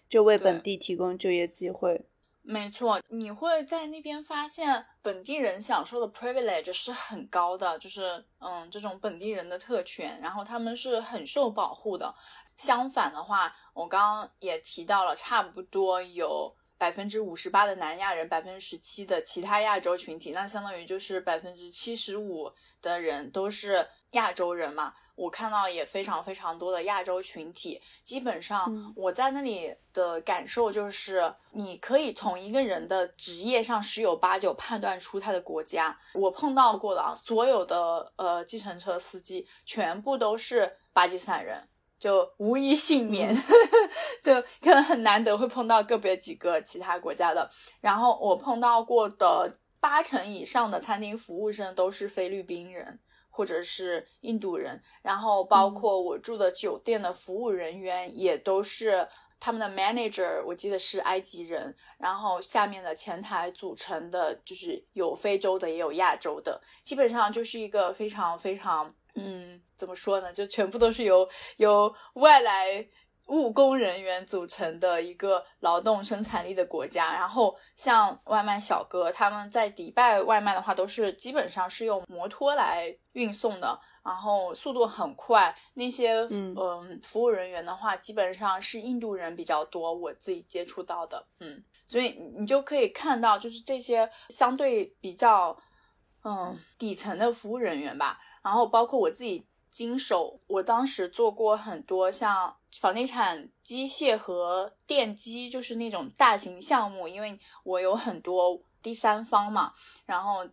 就为本地提供就业机会。没错，你会在那边发现本地人享受的 privilege 是很高的，就是嗯这种本地人的特权，然后他们是很受保护的。相反的话，我刚刚也提到了，差不多有百分之五十八的南亚人，百分之十七的其他亚洲群体，那相当于就是百分之七十五的人都是亚洲人嘛。我看到也非常非常多的亚洲群体，基本上我在那里的感受就是，你可以从一个人的职业上十有八九判断出他的国家。我碰到过的啊，所有的呃计程车司机全部都是巴基斯坦人。就无一幸免，就可能很难得会碰到个别几个其他国家的。然后我碰到过的八成以上的餐厅服务生都是菲律宾人或者是印度人，然后包括我住的酒店的服务人员也都是他们的 manager，我记得是埃及人。然后下面的前台组成的就是有非洲的也有亚洲的，基本上就是一个非常非常。嗯，怎么说呢？就全部都是由由外来务工人员组成的一个劳动生产力的国家。然后像外卖小哥，他们在迪拜外卖的话，都是基本上是用摩托来运送的，然后速度很快。那些嗯服务人员的话，基本上是印度人比较多，我自己接触到的。嗯，所以你就可以看到，就是这些相对比较嗯底层的服务人员吧。然后包括我自己经手，我当时做过很多像房地产、机械和电机，就是那种大型项目。因为我有很多第三方嘛，然后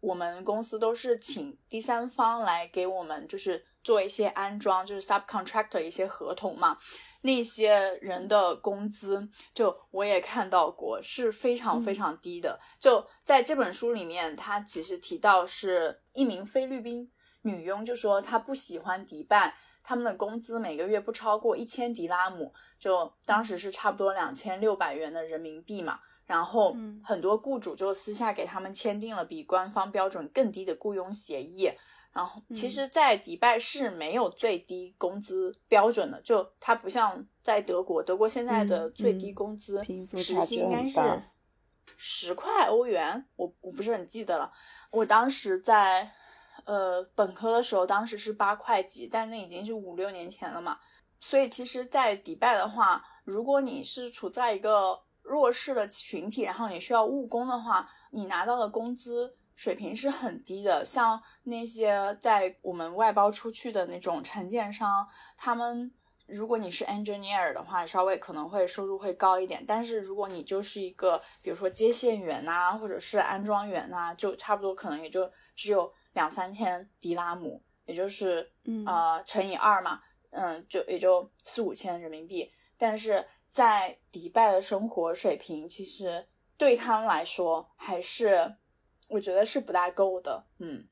我们公司都是请第三方来给我们，就是做一些安装，就是 subcontractor 一些合同嘛。那些人的工资，就我也看到过，是非常非常低的。就在这本书里面，他其实提到是一名菲律宾。女佣就说她不喜欢迪拜，他们的工资每个月不超过一千迪拉姆，就当时是差不多两千六百元的人民币嘛。然后很多雇主就私下给他们签订了比官方标准更低的雇佣协议。然后其实，在迪拜是没有最低工资标准的，就它不像在德国，德国现在的最低工资时薪应该是十块欧元，我我不是很记得了。我当时在。呃，本科的时候，当时是八块几，但那已经是五六年前了嘛。所以其实，在迪拜的话，如果你是处在一个弱势的群体，然后你需要务工的话，你拿到的工资水平是很低的。像那些在我们外包出去的那种承建商，他们如果你是 engineer 的话，稍微可能会收入会高一点。但是如果你就是一个，比如说接线员呐，或者是安装员呐，就差不多可能也就只有。两三千迪拉姆，也就是呃乘以二嘛，嗯，就也就四五千人民币。但是在迪拜的生活水平，其实对他们来说还是我觉得是不大够的。嗯，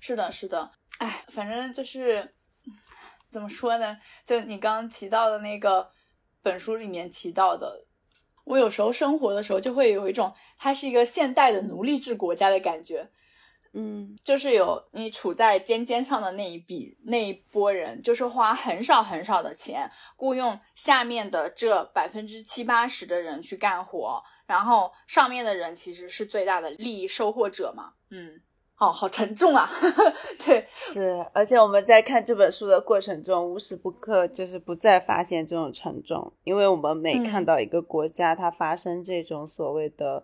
是的，是的，哎，反正就是怎么说呢？就你刚刚提到的那个本书里面提到的。我有时候生活的时候，就会有一种它是一个现代的奴隶制国家的感觉，嗯，就是有你处在尖尖上的那一笔那一波人，就是花很少很少的钱雇佣下面的这百分之七八十的人去干活，然后上面的人其实是最大的利益收获者嘛，嗯。哦，好沉重啊！对，是，而且我们在看这本书的过程中，无时不刻就是不再发现这种沉重，因为我们每看到一个国家它发生这种所谓的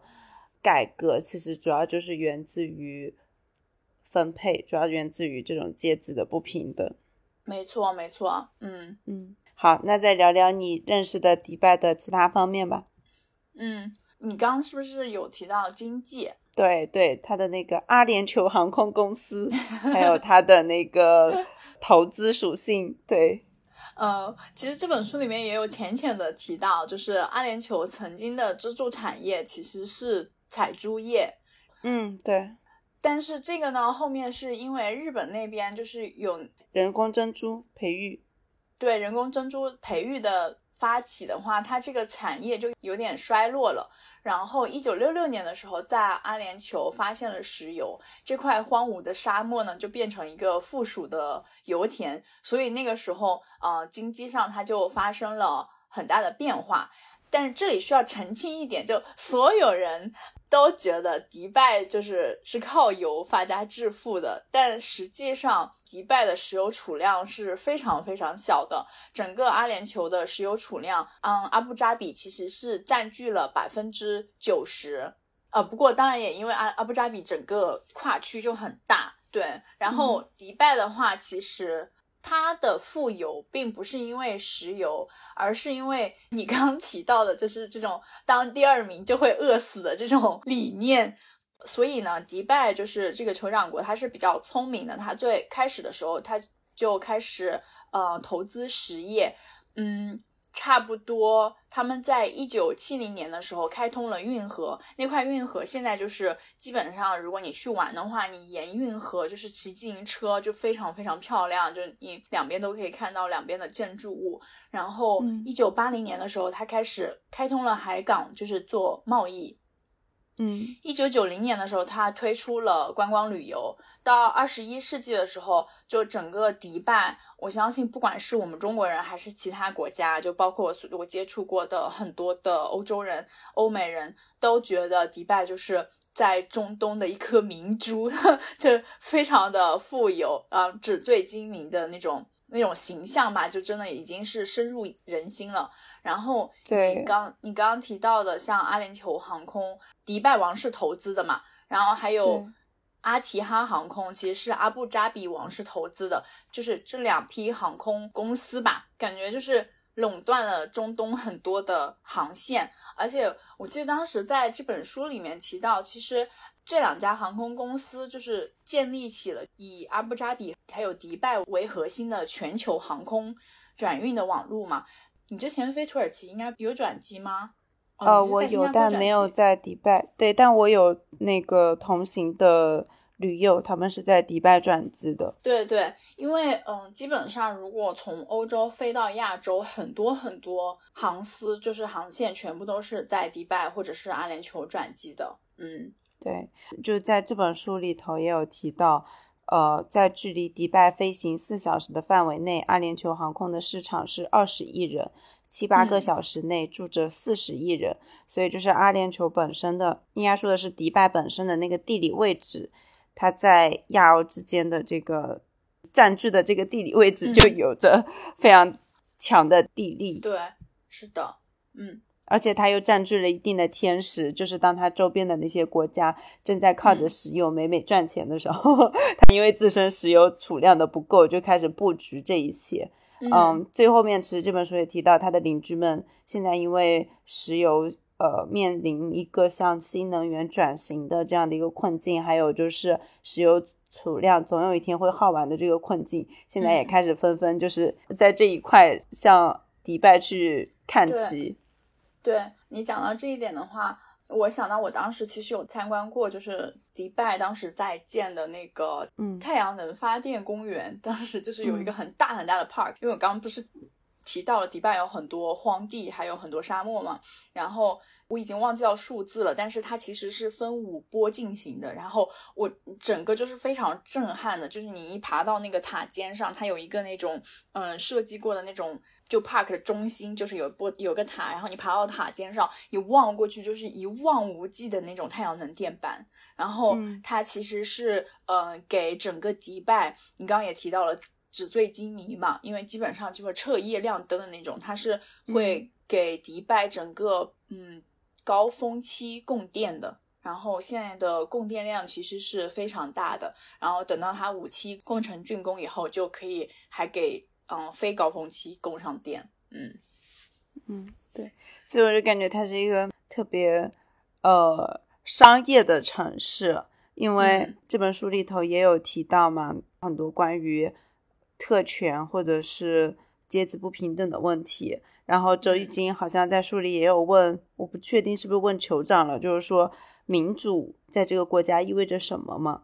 改革，其实主要就是源自于分配，主要源自于这种阶级的不平等。没错，没错。嗯嗯，好，那再聊聊你认识的迪拜的其他方面吧。嗯，你刚刚是不是有提到经济？对对，他的那个阿联酋航空公司，还有他的那个 投资属性，对。呃，其实这本书里面也有浅浅的提到，就是阿联酋曾经的支柱产业其实是采珠业。嗯，对。但是这个呢，后面是因为日本那边就是有人工珍珠培育，对人工珍珠培育的发起的话，它这个产业就有点衰落了。然后，一九六六年的时候，在阿联酋发现了石油，这块荒芜的沙漠呢，就变成一个附属的油田。所以那个时候，呃，经济上它就发生了很大的变化。但是这里需要澄清一点，就所有人。都觉得迪拜就是是靠油发家致富的，但实际上迪拜的石油储量是非常非常小的。整个阿联酋的石油储量，嗯，阿布扎比其实是占据了百分之九十。呃，不过当然也因为阿阿布扎比整个跨区就很大，对。然后迪拜的话，其实。它的富有并不是因为石油，而是因为你刚提到的，就是这种当第二名就会饿死的这种理念。所以呢，迪拜就是这个酋长国，它是比较聪明的。它最开始的时候，它就开始呃投资实业，嗯。差不多，他们在一九七零年的时候开通了运河，那块运河现在就是基本上，如果你去玩的话，你沿运河就是骑自行车就非常非常漂亮，就你两边都可以看到两边的建筑物。然后一九八零年的时候，他开始开通了海港，就是做贸易。嗯，一九九零年的时候，他推出了观光旅游。到二十一世纪的时候，就整个迪拜，我相信不管是我们中国人还是其他国家，就包括我我接触过的很多的欧洲人、欧美人都觉得迪拜就是在中东的一颗明珠，就非常的富有啊，纸醉金迷的那种那种形象吧，就真的已经是深入人心了。然后你刚你刚刚提到的像阿联酋航空，迪拜王室投资的嘛，然后还有阿提哈航空，其实是阿布扎比王室投资的，就是这两批航空公司吧，感觉就是垄断了中东很多的航线。而且我记得当时在这本书里面提到，其实这两家航空公司就是建立起了以阿布扎比还有迪拜为核心的全球航空转运的网路嘛。你之前飞土耳其应该有转机吗？呃，我有，但没有在迪拜。对，但我有那个同行的旅友，他们是在迪拜转机的。对对，因为嗯，基本上如果从欧洲飞到亚洲，很多很多航司就是航线全部都是在迪拜或者是阿联酋转机的。嗯，对，就在这本书里头也有提到。呃，在距离迪拜飞行四小时的范围内，阿联酋航空的市场是二十亿人，七八个小时内住着四十亿人，所以就是阿联酋本身的，应该说的是迪拜本身的那个地理位置，它在亚欧之间的这个占据的这个地理位置，就有着非常强的地利。对，是的，嗯。而且它又占据了一定的天时，就是当它周边的那些国家正在靠着石油美美赚钱的时候，它因为自身石油储量的不够，就开始布局这一切。嗯，最后面其实这本书也提到，他的邻居们现在因为石油呃面临一个向新能源转型的这样的一个困境，还有就是石油储量总有一天会耗完的这个困境，现在也开始纷纷就是在这一块向迪拜去看齐。对你讲到这一点的话，我想到我当时其实有参观过，就是迪拜当时在建的那个嗯太阳能发电公园，当时就是有一个很大很大的 park，因为我刚刚不是提到了迪拜有很多荒地，还有很多沙漠嘛，然后我已经忘记到数字了，但是它其实是分五波进行的，然后我整个就是非常震撼的，就是你一爬到那个塔尖上，它有一个那种嗯设计过的那种。就 park 的中心就是有波有个塔，然后你爬到塔尖上，一望过去就是一望无际的那种太阳能电板。然后它其实是呃给整个迪拜，你刚刚也提到了纸醉金迷嘛，因为基本上就是彻夜亮灯的那种，它是会给迪拜整个嗯高峰期供电的。然后现在的供电量其实是非常大的，然后等到它五期工程竣工以后，就可以还给。嗯，非高峰期供上电，嗯嗯，对，所以我就感觉它是一个特别呃商业的城市，因为这本书里头也有提到嘛，很多关于特权或者是阶级不平等的问题。然后周一金好像在书里也有问，我不确定是不是问酋长了，就是说民主在这个国家意味着什么嘛？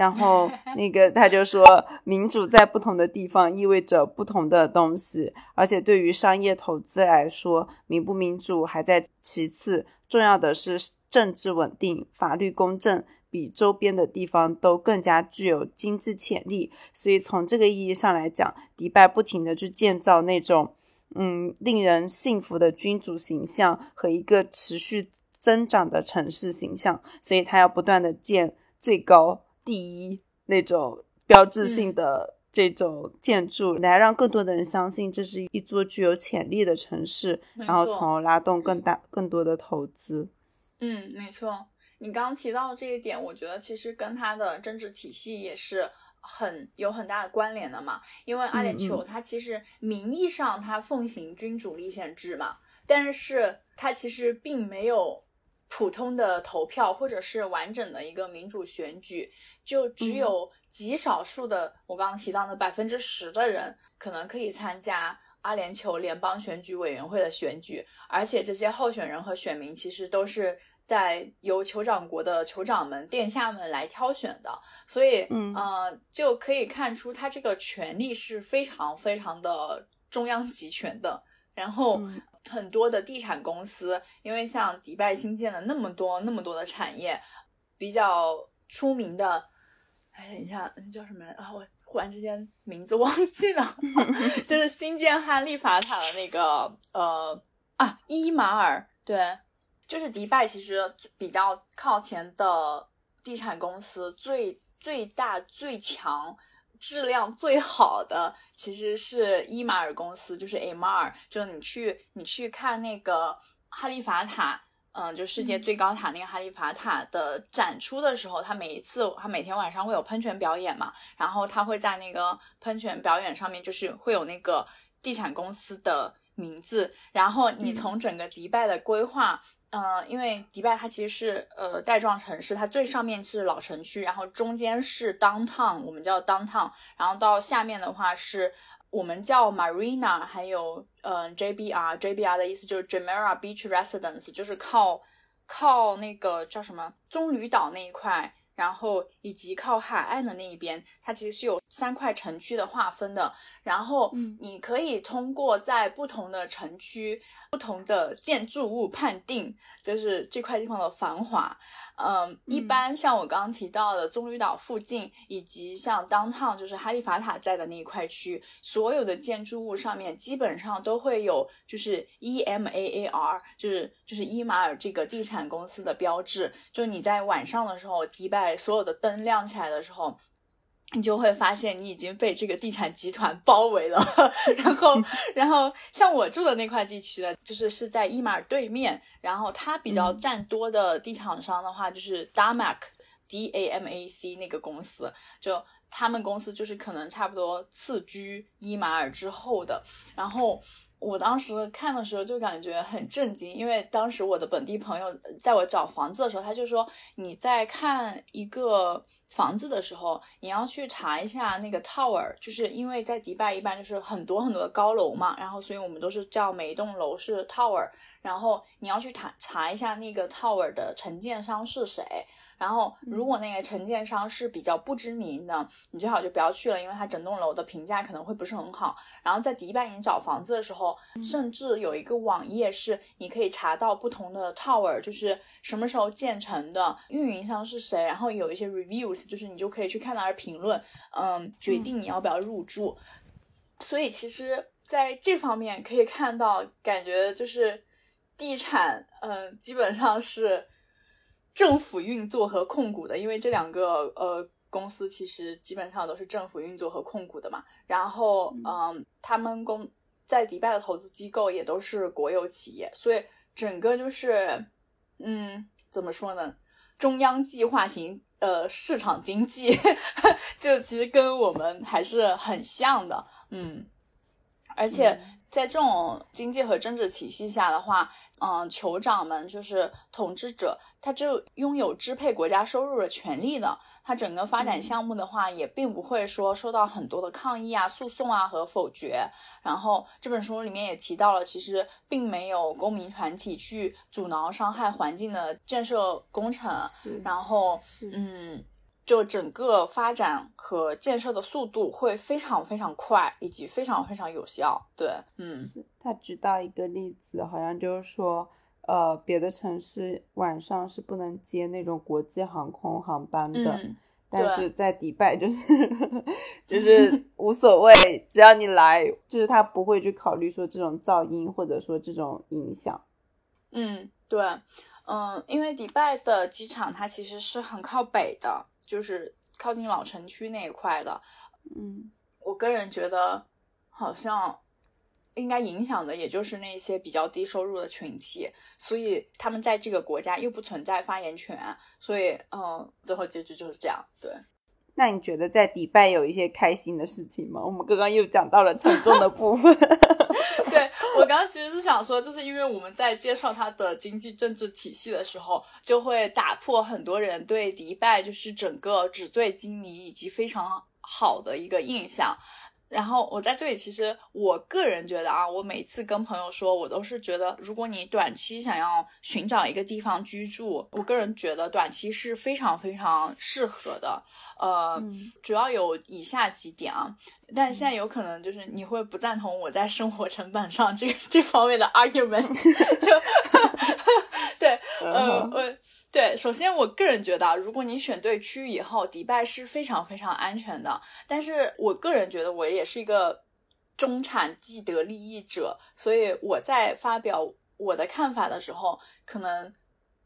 然后 那个他就说，民主在不同的地方意味着不同的东西，而且对于商业投资来说，民不民主还在其次，重要的是政治稳定、法律公正，比周边的地方都更加具有经济潜力。所以从这个意义上来讲，迪拜不停的去建造那种嗯令人信服的君主形象和一个持续增长的城市形象，所以他要不断的建最高。第一那种标志性的这种建筑，来让更多的人相信这是一座具有潜力的城市，然后从而拉动更大更多的投资。嗯，没错。你刚刚提到这一点，我觉得其实跟它的政治体系也是很有很大的关联的嘛。因为阿联酋它其实名义上它奉行君主立宪制嘛，但是它其实并没有普通的投票或者是完整的一个民主选举。就只有极少数的，我刚刚提到的百分之十的人可能可以参加阿联酋联邦选举委员会的选举，而且这些候选人和选民其实都是在由酋长国的酋长们、殿下们来挑选的，所以，呃，就可以看出他这个权力是非常非常的中央集权的。然后，很多的地产公司，因为像迪拜新建了那么多那么多的产业，比较出名的。哎，等一下，叫什么来啊？我忽然之间名字 忘记了，就是新建哈利法塔的那个呃啊伊马尔，对，就是迪拜其实比较靠前的地产公司，最最大最强、质量最好的其实是伊马尔公司，就是 Amar，就是你去你去看那个哈利法塔。嗯，就世界最高塔那个哈利法塔的展出的时候，他每一次他每天晚上会有喷泉表演嘛，然后他会在那个喷泉表演上面就是会有那个地产公司的名字，然后你从整个迪拜的规划，嗯，因为迪拜它其实是呃带状城市，它最上面是老城区，然后中间是 downtown，我们叫 downtown，然后到下面的话是。我们叫 Marina，还有嗯 JBR，JBR 的意思就是 Jumeirah Beach Residence，就是靠靠那个叫什么棕榈岛那一块，然后以及靠海岸的那一边，它其实是有三块城区的划分的。然后你可以通过在不同的城区、不同的建筑物判定，就是这块地方的繁华。嗯，一般像我刚刚提到的棕榈岛附近，以及像 downtown，就是哈利法塔在的那一块区，所有的建筑物上面基本上都会有，就是 E M A A R，就是就是伊马尔这个地产公司的标志。就你在晚上的时候，迪拜所有的灯亮起来的时候。你就会发现你已经被这个地产集团包围了，然后，然后像我住的那块地区呢，就是是在伊马尔对面，然后它比较占多的地产商的话，就是 Damac，D A M A C 那个公司，就他们公司就是可能差不多次居伊马尔之后的。然后我当时看的时候就感觉很震惊，因为当时我的本地朋友在我找房子的时候，他就说你在看一个。房子的时候，你要去查一下那个 tower，就是因为在迪拜一般就是很多很多的高楼嘛，然后所以我们都是叫每一栋楼是 tower，然后你要去查查一下那个 tower 的承建商是谁。然后，如果那个承建商是比较不知名的，你最好就不要去了，因为它整栋楼的评价可能会不是很好。然后在迪拜你找房子的时候，甚至有一个网页是你可以查到不同的 tower，就是什么时候建成的，运营商是谁，然后有一些 reviews，就是你就可以去看它的评论，嗯，决定你要不要入住。所以其实在这方面可以看到，感觉就是地产，嗯，基本上是。政府运作和控股的，因为这两个呃公司其实基本上都是政府运作和控股的嘛。然后嗯，他们公在迪拜的投资机构也都是国有企业，所以整个就是嗯，怎么说呢？中央计划型呃市场经济，就其实跟我们还是很像的，嗯，而且在这种经济和政治体系下的话。嗯，酋长们就是统治者，它就拥有支配国家收入的权利的。它整个发展项目的话，也并不会说受到很多的抗议啊、诉讼啊和否决。然后这本书里面也提到了，其实并没有公民团体去阻挠伤害环境的建设工程。然后，嗯，就整个发展和建设的速度会非常非常快，以及非常非常有效。对，嗯，他举到一个例子，好像就是说。呃，别的城市晚上是不能接那种国际航空航班的，但是在迪拜就是 就是 无所谓，只要你来，就是他不会去考虑说这种噪音或者说这种影响。嗯，对，嗯，因为迪拜的机场它其实是很靠北的，就是靠近老城区那一块的。嗯，我个人觉得好像。应该影响的也就是那些比较低收入的群体，所以他们在这个国家又不存在发言权，所以嗯，最后结局就是这样。对，那你觉得在迪拜有一些开心的事情吗？我们刚刚又讲到了沉重的部分。对我刚刚其实是想说，就是因为我们在介绍它的经济政治体系的时候，就会打破很多人对迪拜就是整个纸醉金迷以及非常好的一个印象。然后我在这里，其实我个人觉得啊，我每次跟朋友说，我都是觉得，如果你短期想要寻找一个地方居住，我个人觉得短期是非常非常适合的。呃，主要有以下几点啊，但现在有可能就是你会不赞同我在生活成本上这个这方面的 argument，就对，呃，我。对，首先我个人觉得，如果你选对区域以后，迪拜是非常非常安全的。但是我个人觉得，我也是一个中产既得利益者，所以我在发表我的看法的时候，可能，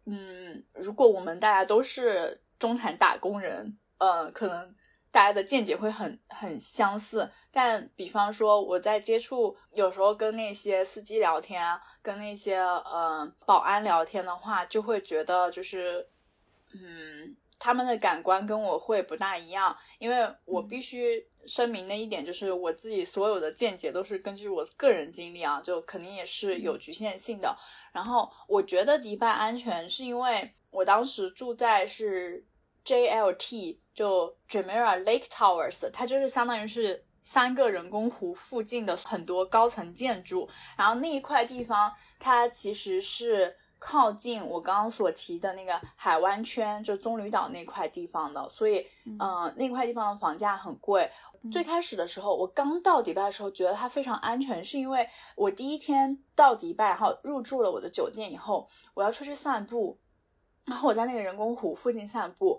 嗯，如果我们大家都是中产打工人，呃，可能。大家的见解会很很相似，但比方说我在接触，有时候跟那些司机聊天，跟那些呃保安聊天的话，就会觉得就是，嗯，他们的感官跟我会不大一样，因为我必须声明的一点就是，我自己所有的见解都是根据我个人经历啊，就肯定也是有局限性的。然后我觉得迪拜安全，是因为我当时住在是 JLT。就 Jumeirah Lake Towers，它就是相当于是三个人工湖附近的很多高层建筑，然后那一块地方它其实是靠近我刚刚所提的那个海湾圈，就棕榈岛那块地方的，所以嗯，那块地方的房价很贵。最开始的时候，我刚到迪拜的时候觉得它非常安全，是因为我第一天到迪拜，然后入住了我的酒店以后，我要出去散步，然后我在那个人工湖附近散步。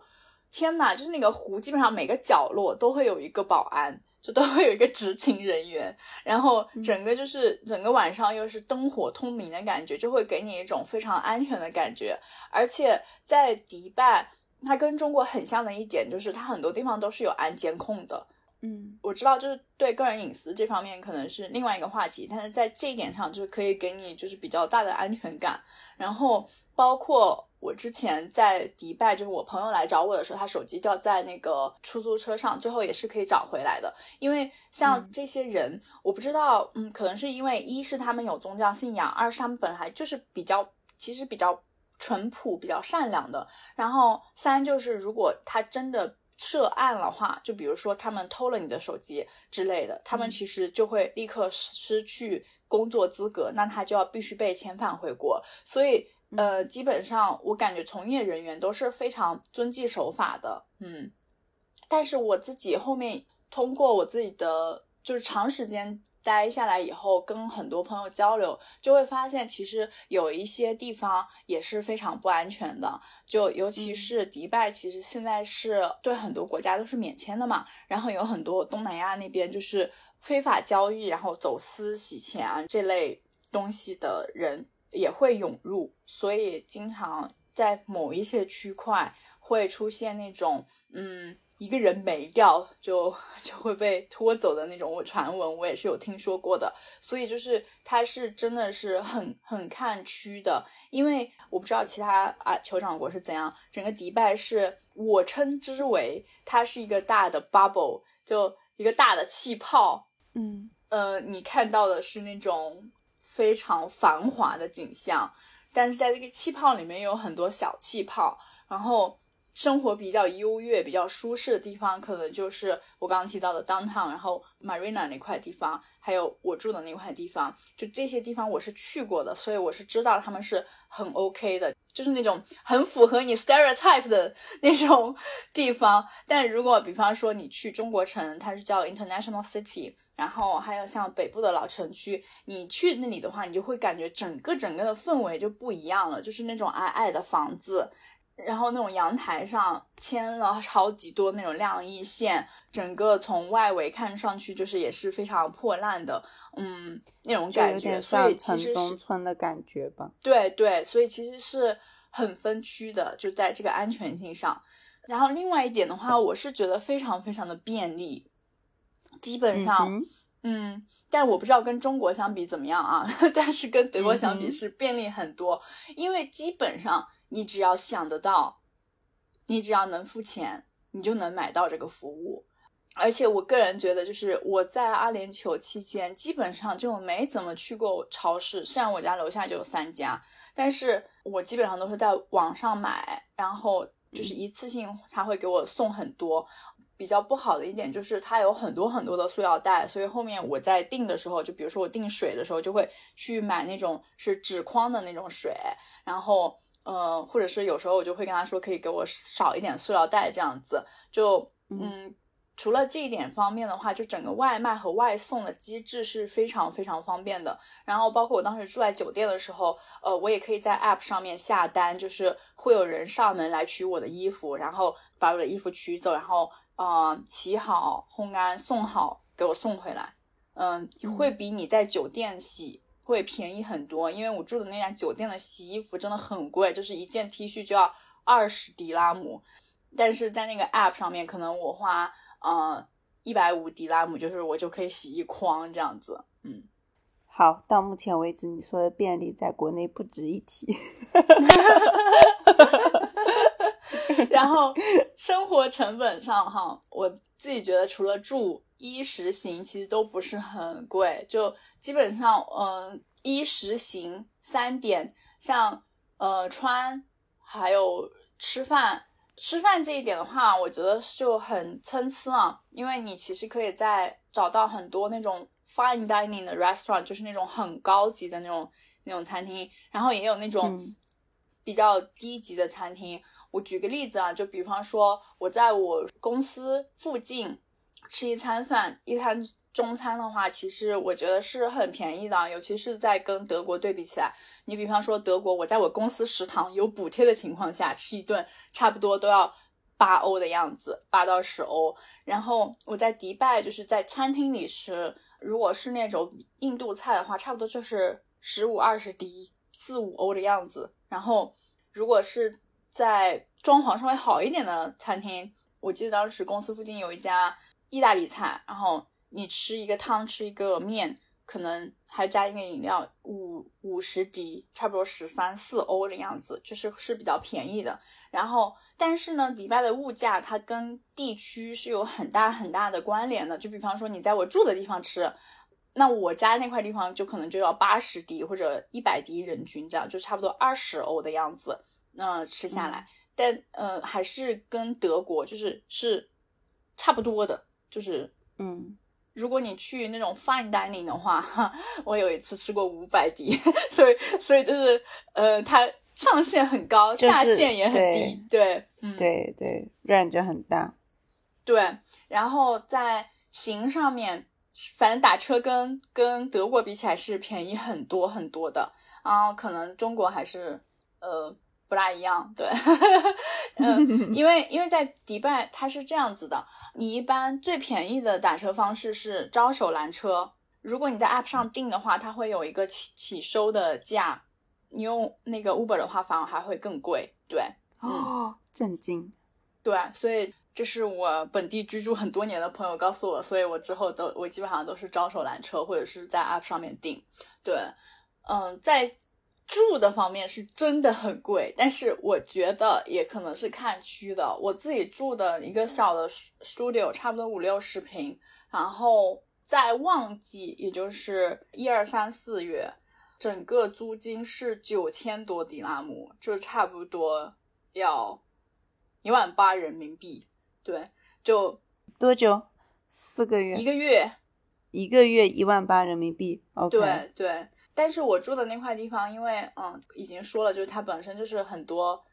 天呐，就是那个湖，基本上每个角落都会有一个保安，就都会有一个执勤人员，然后整个就是整个晚上又是灯火通明的感觉，就会给你一种非常安全的感觉。而且在迪拜，它跟中国很像的一点就是，它很多地方都是有安监控的。嗯，我知道，就是对个人隐私这方面可能是另外一个话题，但是在这一点上，就是可以给你就是比较大的安全感。然后包括。我之前在迪拜，就是我朋友来找我的时候，他手机掉在那个出租车上，最后也是可以找回来的。因为像这些人，我不知道，嗯，可能是因为一是他们有宗教信仰，二是他们本来就是比较，其实比较淳朴、比较善良的。然后三就是如果他真的涉案的话，就比如说他们偷了你的手机之类的，他们其实就会立刻失去工作资格，那他就要必须被遣返回国。所以。呃，基本上我感觉从业人员都是非常遵纪守法的，嗯。但是我自己后面通过我自己的就是长时间待下来以后，跟很多朋友交流，就会发现其实有一些地方也是非常不安全的。就尤其是迪拜，其实现在是对很多国家都是免签的嘛，然后有很多东南亚那边就是非法交易，然后走私、洗钱啊这类东西的人。也会涌入，所以经常在某一些区块会出现那种，嗯，一个人没掉就就会被拖走的那种。我传闻我也是有听说过的，所以就是它是真的是很很看区的，因为我不知道其他啊酋长国是怎样。整个迪拜是我称之为它是一个大的 bubble，就一个大的气泡，嗯，呃，你看到的是那种。非常繁华的景象，但是在这个气泡里面有很多小气泡，然后。生活比较优越、比较舒适的地方，可能就是我刚刚提到的 downtown，然后 Marina 那块地方，还有我住的那块地方。就这些地方我是去过的，所以我是知道他们是很 OK 的，就是那种很符合你 stereotype 的那种地方。但如果比方说你去中国城，它是叫 International City，然后还有像北部的老城区，你去那里的话，你就会感觉整个整个的氛围就不一样了，就是那种矮矮的房子。然后那种阳台上牵了超级多那种晾衣线，整个从外围看上去就是也是非常破烂的，嗯，那种感觉，所以其实农村的感觉吧。对对，所以其实是很分区的，就在这个安全性上。然后另外一点的话，我是觉得非常非常的便利，基本上，嗯，但我不知道跟中国相比怎么样啊，但是跟德国相比是便利很多，因为基本上。你只要想得到，你只要能付钱，你就能买到这个服务。而且我个人觉得，就是我在阿联酋期间，基本上就没怎么去过超市。虽然我家楼下就有三家，但是我基本上都是在网上买，然后就是一次性他会给我送很多。比较不好的一点就是它有很多很多的塑料袋，所以后面我在订的时候，就比如说我订水的时候，就会去买那种是纸筐的那种水，然后。呃，或者是有时候我就会跟他说，可以给我少一点塑料袋这样子。就嗯，除了这一点方面的话，就整个外卖和外送的机制是非常非常方便的。然后包括我当时住在酒店的时候，呃，我也可以在 App 上面下单，就是会有人上门来取我的衣服，然后把我的衣服取走，然后呃洗好、烘干、送好给我送回来。嗯，会比你在酒店洗。会便宜很多，因为我住的那家酒店的洗衣服真的很贵，就是一件 T 恤就要二十迪拉姆，但是在那个 App 上面，可能我花呃一百五迪拉姆，就是我就可以洗一筐这样子。嗯，好，到目前为止你说的便利在国内不值一提。然后生活成本上哈，我自己觉得除了住。衣食行其实都不是很贵，就基本上，嗯，衣食行三点，像呃穿，还有吃饭，吃饭这一点的话，我觉得就很参差啊，因为你其实可以在找到很多那种 fine dining 的 restaurant，就是那种很高级的那种那种餐厅，然后也有那种比较低级的餐厅。我举个例子啊，就比方说我在我公司附近。吃一餐饭，一餐中餐的话，其实我觉得是很便宜的，尤其是在跟德国对比起来。你比方说德国，我在我公司食堂有补贴的情况下，吃一顿差不多都要八欧的样子，八到十欧。然后我在迪拜就是在餐厅里吃，如果是那种印度菜的话，差不多就是十五二十迪，四五欧的样子。然后如果是在装潢稍微好一点的餐厅，我记得当时公司附近有一家。意大利菜，然后你吃一个汤，吃一个面，可能还加一个饮料，五五十迪，差不多十三四欧的样子，就是是比较便宜的。然后，但是呢，迪拜的物价它跟地区是有很大很大的关联的。就比方说，你在我住的地方吃，那我家那块地方就可能就要八十迪或者一百迪人均这样，就差不多二十欧的样子。那吃下来，但呃，还是跟德国就是是差不多的。就是，嗯，如果你去那种 fine dining 的话，哈，我有一次吃过五百迪，所以，所以就是，呃，它上限很高，下限也很低，对，嗯，对对，range 很大，对，然后在行上面，反正打车跟跟德国比起来是便宜很多很多的，然后可能中国还是，呃。不大一样，对，嗯，因为因为在迪拜它是这样子的，你一般最便宜的打车方式是招手拦车，如果你在 App 上订的话，它会有一个起起收的价，你用那个 Uber 的话反而还会更贵，对，哦，震惊，对，所以这是我本地居住很多年的朋友告诉我，所以我之后都我基本上都是招手拦车或者是在 App 上面订，对，嗯，在。住的方面是真的很贵，但是我觉得也可能是看区的。我自己住的一个小的 studio，差不多五六十平，然后在旺季，也就是一二三四月整个租金是九千多迪拉姆，就差不多要一万八人民币。对，就多久？四个月？一个月？一个月一万八人民币。OK。对对，但是我住的那块地方，因为嗯，已经说了，就是它本身就是很多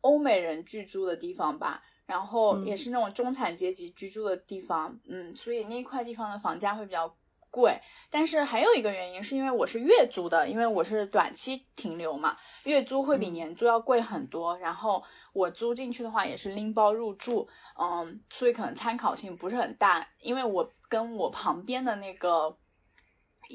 欧美人居住的地方吧，然后也是那种中产阶级居住的地方，嗯，所以那块地方的房价会比较。贵，但是还有一个原因是因为我是月租的，因为我是短期停留嘛，月租会比年租要贵很多。然后我租进去的话也是拎包入住，嗯，所以可能参考性不是很大。因为我跟我旁边的那个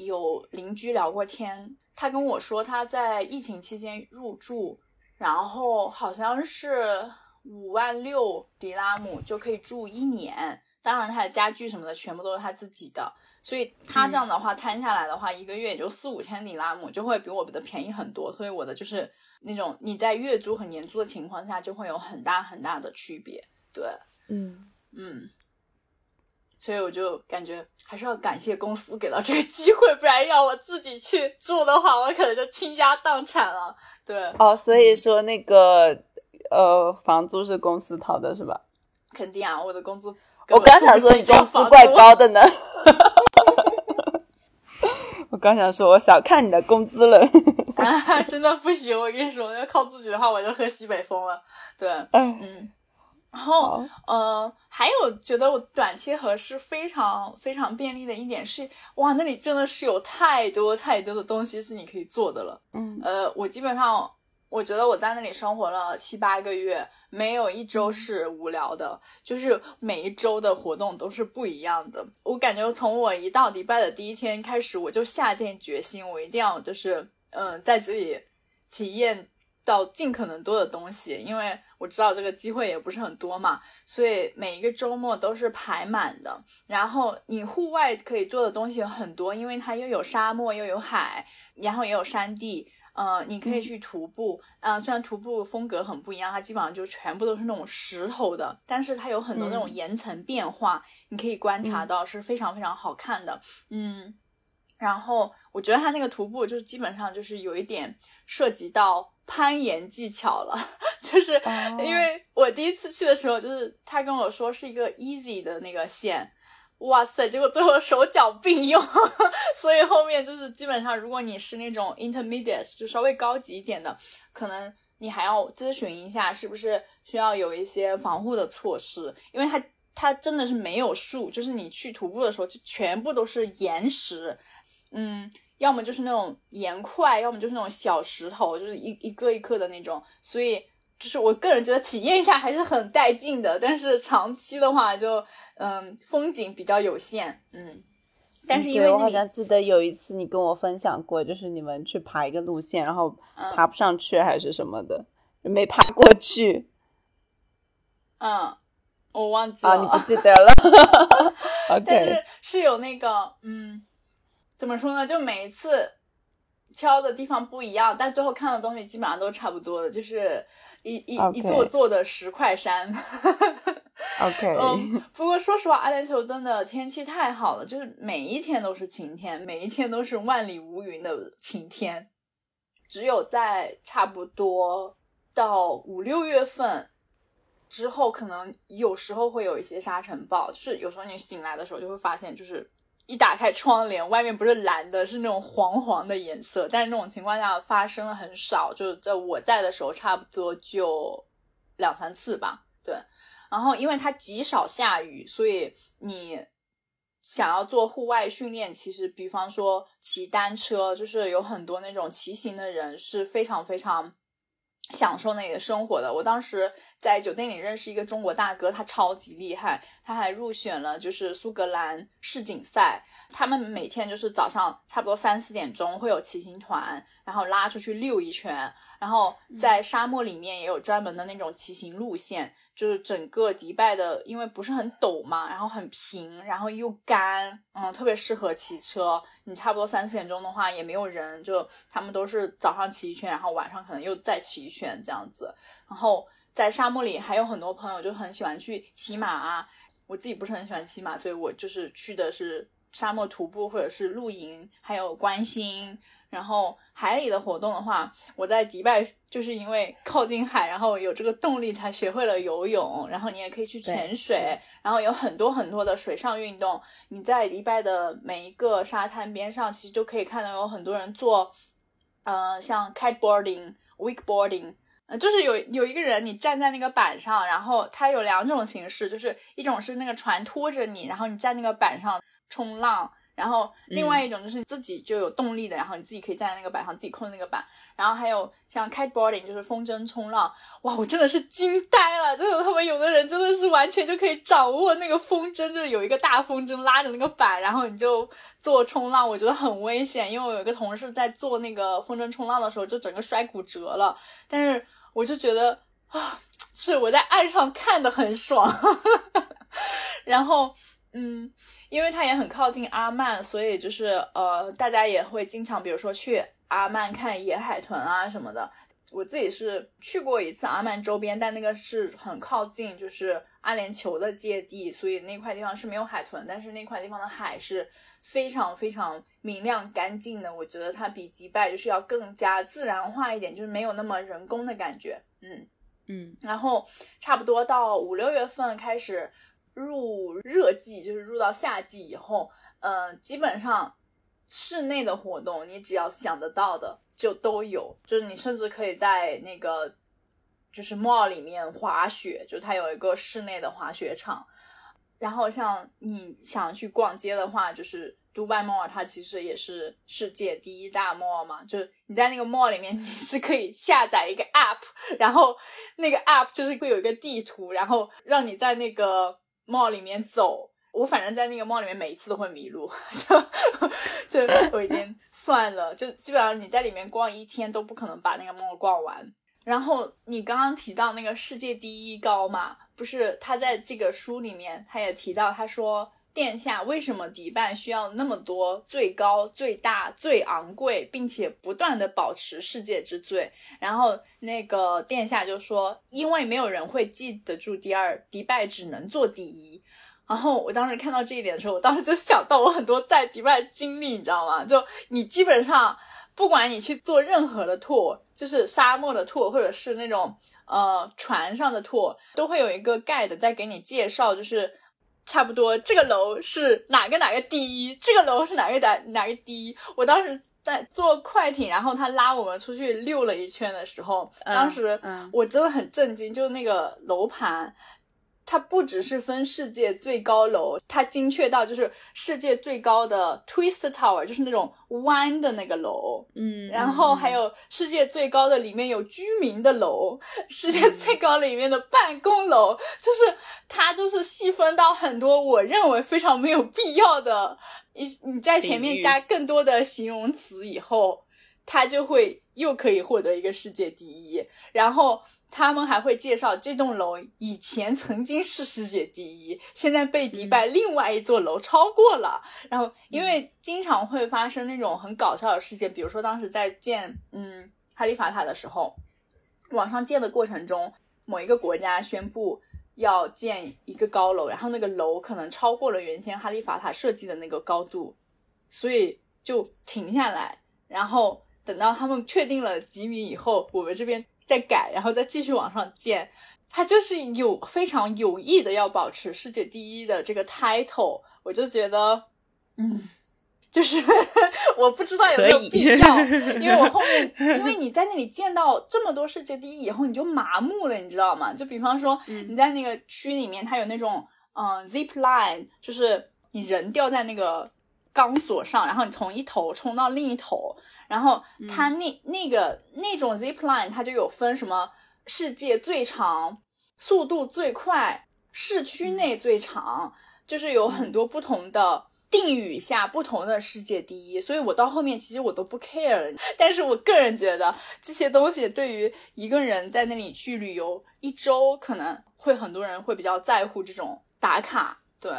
有邻居聊过天，他跟我说他在疫情期间入住，然后好像是五万六迪拉姆就可以住一年，当然他的家具什么的全部都是他自己的。所以他这样的话摊下来的话，一个月也就四五千里拉姆，就会比我的便宜很多。所以我的就是那种你在月租和年租的情况下，就会有很大很大的区别。对，嗯嗯。所以我就感觉还是要感谢公司给到这个机会，不然要我自己去住的话，我可能就倾家荡产了。对，哦，所以说那个呃，房租是公司掏的是吧？肯定啊，我的工资。我刚想说你工资怪高 的呢。我刚想说，我小看你的工资了。啊，真的不行！我跟你说，要靠自己的话，我就喝西北风了。对，嗯。然后，呃，还有觉得我短期合适非常非常便利的一点是，哇，那里真的是有太多太多的东西是你可以做的了。嗯。呃，我基本上，我觉得我在那里生活了七八个月。没有一周是无聊的，就是每一周的活动都是不一样的。我感觉从我一到迪拜的第一天开始，我就下定决心，我一定要就是嗯在这里体验到尽可能多的东西，因为我知道这个机会也不是很多嘛，所以每一个周末都是排满的。然后你户外可以做的东西有很多，因为它又有沙漠又有海，然后也有山地。呃，你可以去徒步，啊，虽然徒步风格很不一样，它基本上就全部都是那种石头的，但是它有很多那种岩层变化，你可以观察到是非常非常好看的，嗯，然后我觉得它那个徒步就基本上就是有一点涉及到攀岩技巧了，就是因为我第一次去的时候，就是他跟我说是一个 easy 的那个线。哇塞！结果最后手脚并用，所以后面就是基本上，如果你是那种 intermediate，就稍微高级一点的，可能你还要咨询一下，是不是需要有一些防护的措施，因为它它真的是没有树，就是你去徒步的时候就全部都是岩石，嗯，要么就是那种岩块，要么就是那种小石头，就是一一个一个的那种，所以就是我个人觉得体验一下还是很带劲的，但是长期的话就。嗯，风景比较有限，嗯，但是因为我好像记得有一次你跟我分享过，就是你们去爬一个路线，然后爬不上去还是什么的，没爬过去。嗯，我忘记了，你不记得了。但是是有那个，嗯，怎么说呢？就每一次挑的地方不一样，但最后看的东西基本上都差不多的，就是一一一座座的石块山。OK，嗯，不过说实话，阿联酋真的天气太好了，就是每一天都是晴天，每一天都是万里无云的晴天。只有在差不多到五六月份之后，可能有时候会有一些沙尘暴，就是有时候你醒来的时候就会发现，就是一打开窗帘，外面不是蓝的，是那种黄黄的颜色。但是那种情况下发生了很少，就在我在的时候，差不多就两三次吧，对。然后，因为它极少下雨，所以你想要做户外训练，其实比方说骑单车，就是有很多那种骑行的人是非常非常享受那里的生活的。我当时在酒店里认识一个中国大哥，他超级厉害，他还入选了就是苏格兰世锦赛。他们每天就是早上差不多三四点钟会有骑行团，然后拉出去溜一圈，然后在沙漠里面也有专门的那种骑行路线。就是整个迪拜的，因为不是很陡嘛，然后很平，然后又干，嗯，特别适合骑车。你差不多三四点钟的话，也没有人，就他们都是早上骑一圈，然后晚上可能又再骑一圈这样子。然后在沙漠里还有很多朋友就很喜欢去骑马啊，我自己不是很喜欢骑马，所以我就是去的是沙漠徒步或者是露营，还有观星。然后海里的活动的话，我在迪拜就是因为靠近海，然后有这个动力才学会了游泳。然后你也可以去潜水，然后有很多很多的水上运动。你在迪拜的每一个沙滩边上，其实就可以看到有很多人做，呃，像 kiteboarding、wakeboarding，呃，就是有有一个人你站在那个板上，然后它有两种形式，就是一种是那个船拖着你，然后你站那个板上冲浪。然后另外一种就是你自己就有动力的，然后你自己可以站在那个板上，自己控制那个板。然后还有像 kiteboarding，就是风筝冲浪。哇，我真的是惊呆了！就是他们有的人真的是完全就可以掌握那个风筝，就是有一个大风筝拉着那个板，然后你就做冲浪。我觉得很危险，因为我有一个同事在做那个风筝冲浪的时候，就整个摔骨折了。但是我就觉得啊，是我在岸上看的很爽。然后。嗯，因为它也很靠近阿曼，所以就是呃，大家也会经常，比如说去阿曼看野海豚啊什么的。我自己是去过一次阿曼周边，但那个是很靠近，就是阿联酋的界地，所以那块地方是没有海豚，但是那块地方的海是非常非常明亮干净的。我觉得它比迪拜就是要更加自然化一点，就是没有那么人工的感觉。嗯嗯，然后差不多到五六月份开始。入热季就是入到夏季以后，呃，基本上室内的活动你只要想得到的就都有，就是你甚至可以在那个就是 mall 里面滑雪，就它有一个室内的滑雪场。然后像你想去逛街的话，就是杜拜 mall，它其实也是世界第一大 mall 嘛，就是你在那个 mall 里面你是可以下载一个 app，然后那个 app 就是会有一个地图，然后让你在那个。帽里面走，我反正在那个帽里面每一次都会迷路，就就 我已经算了，就基本上你在里面逛一天都不可能把那个帽逛完。然后你刚刚提到那个世界第一高嘛，不是他在这个书里面他也提到，他说。殿下，为什么迪拜需要那么多最高、最大、最昂贵，并且不断的保持世界之最？然后那个殿下就说，因为没有人会记得住第二，迪拜只能做第一。然后我当时看到这一点的时候，我当时就想到我很多在迪拜经历，你知道吗？就你基本上不管你去做任何的 tour，就是沙漠的 tour，或者是那种呃船上的 tour，都会有一个 guide 在给你介绍，就是。差不多，这个楼是哪个哪个第一？这个楼是哪个哪哪个第一？我当时在坐快艇，然后他拉我们出去溜了一圈的时候，当时我真的很震惊，就是那个楼盘。它不只是分世界最高楼，它精确到就是世界最高的 twist tower，就是那种弯的那个楼，嗯，然后还有世界最高的里面有居民的楼，世界最高里面的办公楼，就是它就是细分到很多我认为非常没有必要的，一你在前面加更多的形容词以后，它就会又可以获得一个世界第一，然后。他们还会介绍这栋楼以前曾经是世界第一，现在被迪拜另外一座楼超过了。然后，因为经常会发生那种很搞笑的事件，比如说当时在建嗯哈利法塔的时候，往上建的过程中，某一个国家宣布要建一个高楼，然后那个楼可能超过了原先哈利法塔设计的那个高度，所以就停下来，然后等到他们确定了几米以后，我们这边。再改，然后再继续往上建，他就是有非常有意的要保持世界第一的这个 title，我就觉得，嗯，就是 我不知道有没有必要，因为我后面，因为你在那里见到这么多世界第一以后，你就麻木了，你知道吗？就比方说你在那个区里面，它有那种嗯 zip line，就是你人吊在那个钢索上，然后你从一头冲到另一头。然后它那那个那种 zip line，它就有分什么世界最长、速度最快、市区内最长，就是有很多不同的定语下不同的世界第一。所以我到后面其实我都不 care 了。但是我个人觉得这些东西对于一个人在那里去旅游一周，可能会很多人会比较在乎这种打卡。对，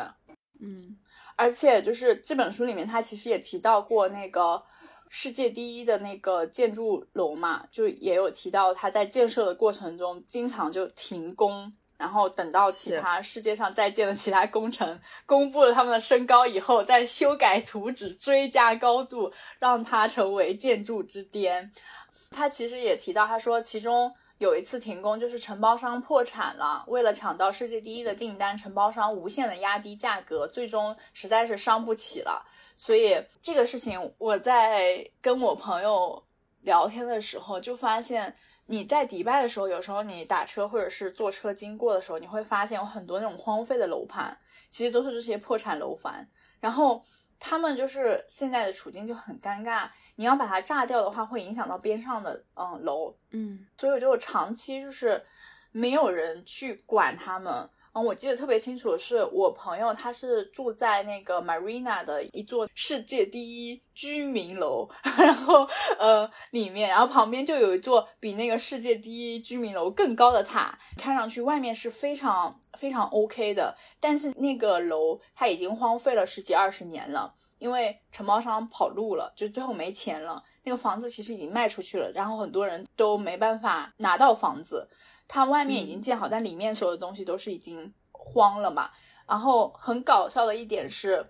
嗯，而且就是这本书里面，他其实也提到过那个。世界第一的那个建筑楼嘛，就也有提到，它在建设的过程中经常就停工，然后等到其他世界上在建的其他工程公布了他们的身高以后，再修改图纸追加高度，让它成为建筑之巅。他其实也提到，他说其中有一次停工就是承包商破产了，为了抢到世界第一的订单，承包商无限的压低价格，最终实在是伤不起了。所以这个事情我在跟我朋友聊天的时候就发现。你在迪拜的时候，有时候你打车或者是坐车经过的时候，你会发现有很多那种荒废的楼盘，其实都是这些破产楼盘。然后他们就是现在的处境就很尴尬，你要把它炸掉的话，会影响到边上的嗯楼，嗯，所以就长期就是没有人去管他们。嗯，我记得特别清楚的是，我朋友他是住在那个 Marina 的一座世界第一居民楼，然后呃里面，然后旁边就有一座比那个世界第一居民楼更高的塔，看上去外面是非常非常 OK 的，但是那个楼它已经荒废了十几二十年了，因为承包商跑路了，就最后没钱了，那个房子其实已经卖出去了，然后很多人都没办法拿到房子。它外面已经建好，但里面所有的东西都是已经荒了嘛。然后很搞笑的一点是，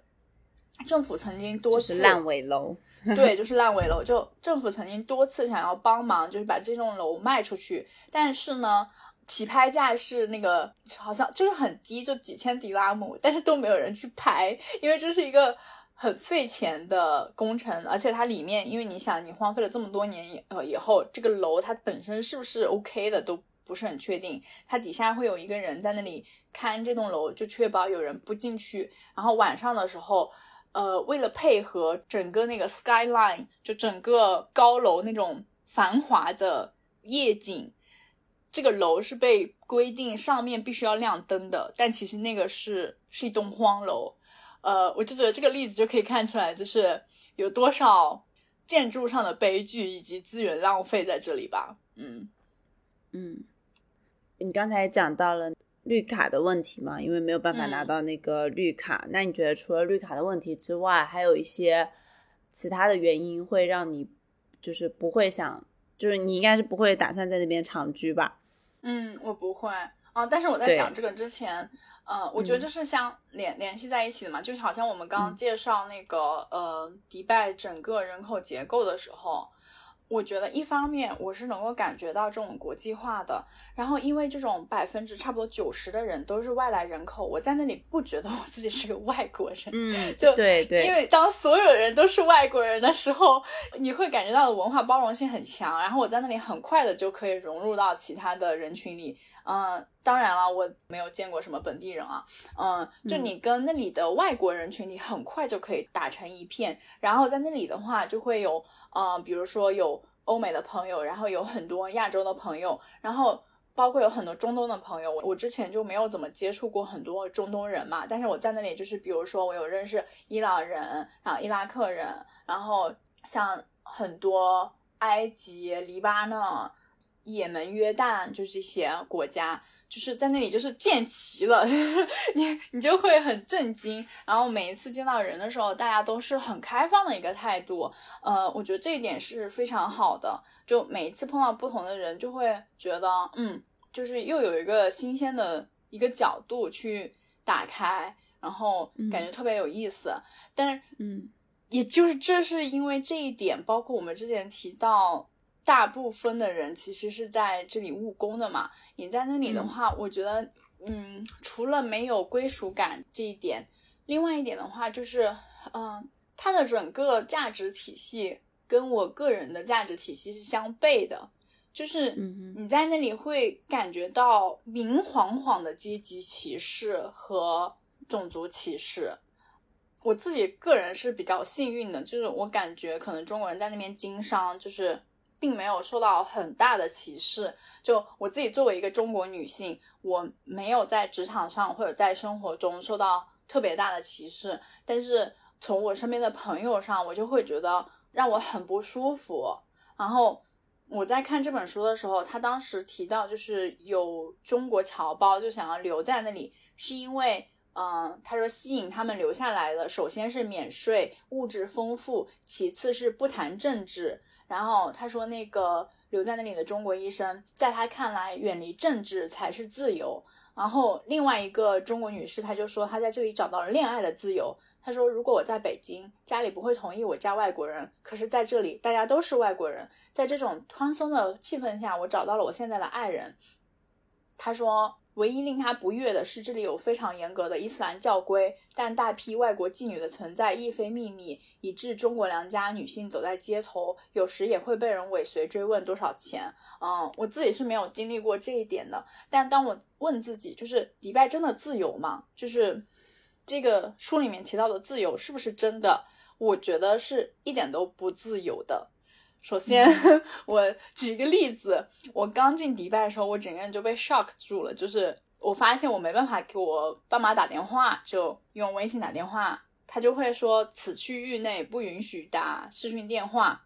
政府曾经多次烂尾楼，对，就是烂尾楼。就政府曾经多次想要帮忙，就是把这栋楼卖出去，但是呢，起拍价是那个好像就是很低，就几千迪拉姆，但是都没有人去拍，因为这是一个很费钱的工程，而且它里面，因为你想，你荒废了这么多年以呃以后，这个楼它本身是不是 OK 的都。不是很确定，它底下会有一个人在那里看这栋楼，就确保有人不进去。然后晚上的时候，呃，为了配合整个那个 skyline，就整个高楼那种繁华的夜景，这个楼是被规定上面必须要亮灯的。但其实那个是是一栋荒楼，呃，我就觉得这个例子就可以看出来，就是有多少建筑上的悲剧以及资源浪费在这里吧。嗯嗯。你刚才讲到了绿卡的问题嘛？因为没有办法拿到那个绿卡，那你觉得除了绿卡的问题之外，还有一些其他的原因会让你就是不会想，就是你应该是不会打算在那边长居吧？嗯，我不会啊。但是我在讲这个之前，呃，我觉得这是相联联系在一起的嘛，就是好像我们刚刚介绍那个呃迪拜整个人口结构的时候。我觉得一方面我是能够感觉到这种国际化的，然后因为这种百分之差不多九十的人都是外来人口，我在那里不觉得我自己是个外国人，嗯，就对对，因为当所有人都是外国人的时候，你会感觉到的文化包容性很强，然后我在那里很快的就可以融入到其他的人群里，嗯，当然了，我没有见过什么本地人啊，嗯，就你跟那里的外国人群，你很快就可以打成一片，然后在那里的话就会有。嗯，比如说有欧美的朋友，然后有很多亚洲的朋友，然后包括有很多中东的朋友。我我之前就没有怎么接触过很多中东人嘛，但是我在那里就是，比如说我有认识伊朗人，然后伊拉克人，然后像很多埃及、黎巴嫩、也门、约旦，就这些国家。就是在那里，就是见齐了，你你就会很震惊。然后每一次见到人的时候，大家都是很开放的一个态度。呃，我觉得这一点是非常好的。就每一次碰到不同的人，就会觉得，嗯，就是又有一个新鲜的一个角度去打开，然后感觉特别有意思。但是，嗯，也就是这是因为这一点，包括我们之前提到。大部分的人其实是在这里务工的嘛。你在那里的话，我觉得，嗯，除了没有归属感这一点，另外一点的话就是，嗯，它的整个价值体系跟我个人的价值体系是相悖的。就是你在那里会感觉到明晃晃的阶级歧视和种族歧视。我自己个人是比较幸运的，就是我感觉可能中国人在那边经商，就是。并没有受到很大的歧视。就我自己作为一个中国女性，我没有在职场上或者在生活中受到特别大的歧视。但是从我身边的朋友上，我就会觉得让我很不舒服。然后我在看这本书的时候，他当时提到，就是有中国侨胞就想要留在那里，是因为，嗯，他说吸引他们留下来的，首先是免税、物质丰富，其次是不谈政治。然后他说，那个留在那里的中国医生，在他看来，远离政治才是自由。然后另外一个中国女士，她就说她在这里找到了恋爱的自由。她说，如果我在北京，家里不会同意我嫁外国人，可是在这里大家都是外国人，在这种宽松的气氛下，我找到了我现在的爱人。她说。唯一令他不悦的是，这里有非常严格的伊斯兰教规，但大批外国妓女的存在亦非秘密，以致中国良家女性走在街头，有时也会被人尾随追问多少钱。嗯，我自己是没有经历过这一点的，但当我问自己，就是迪拜真的自由吗？就是这个书里面提到的自由是不是真的？我觉得是一点都不自由的。首先，我举一个例子，我刚进迪拜的时候，我整个人就被 shock 住了。就是我发现我没办法给我爸妈打电话，就用微信打电话，他就会说此区域内不允许打视讯电话。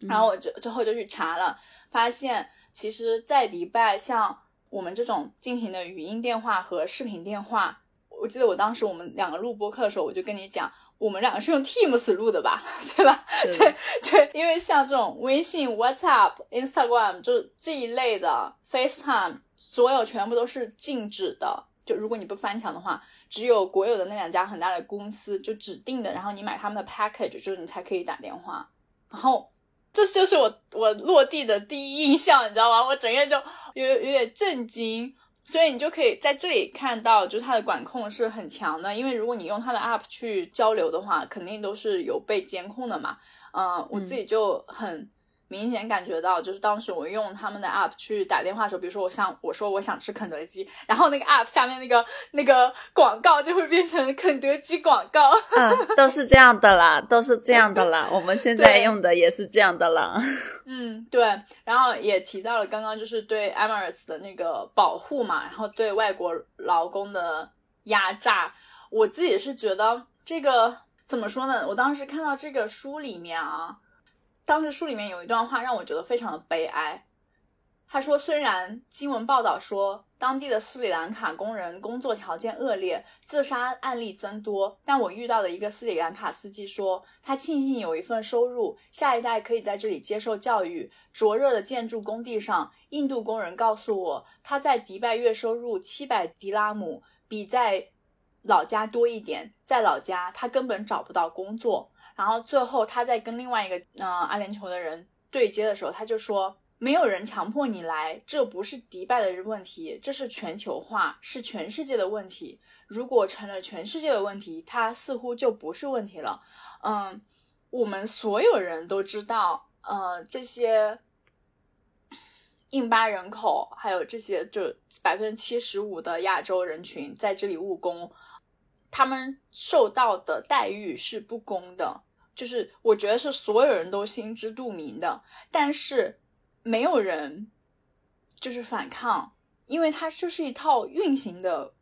然后我就之后就去查了，发现其实，在迪拜，像我们这种进行的语音电话和视频电话，我记得我当时我们两个录播课的时候，我就跟你讲。我们两个是用 Teams 录的吧，对吧？对对，因为像这种微信、WhatsApp、Instagram 就这一类的 FaceTime，所有全部都是禁止的。就如果你不翻墙的话，只有国有的那两家很大的公司就指定的，然后你买他们的 package，就是你才可以打电话。然后这就是我我落地的第一印象，你知道吗？我整个人就有有点震惊。所以你就可以在这里看到，就是它的管控是很强的。因为如果你用它的 App 去交流的话，肯定都是有被监控的嘛。嗯，我自己就很。明显感觉到，就是当时我用他们的 app 去打电话的时候，比如说我想我说我想吃肯德基，然后那个 app 下面那个那个广告就会变成肯德基广告。嗯，都是这样的啦，都是这样的啦。我们现在用的也是这样的啦。嗯，对。然后也提到了刚刚就是对 Emirates 的那个保护嘛，然后对外国劳工的压榨。我自己是觉得这个怎么说呢？我当时看到这个书里面啊。当时书里面有一段话让我觉得非常的悲哀。他说：“虽然新闻报道说当地的斯里兰卡工人工作条件恶劣，自杀案例增多，但我遇到的一个斯里兰卡司机说，他庆幸有一份收入，下一代可以在这里接受教育。灼热的建筑工地上，印度工人告诉我，他在迪拜月收入七百迪拉姆，比在老家多一点。在老家，他根本找不到工作。”然后最后他在跟另外一个嗯阿联酋的人对接的时候，他就说：“没有人强迫你来，这不是迪拜的问题，这是全球化，是全世界的问题。如果成了全世界的问题，它似乎就不是问题了。”嗯，我们所有人都知道，呃，这些印巴人口，还有这些就百分之七十五的亚洲人群在这里务工。他们受到的待遇是不公的，就是我觉得是所有人都心知肚明的，但是没有人就是反抗，因为它就是一套运行的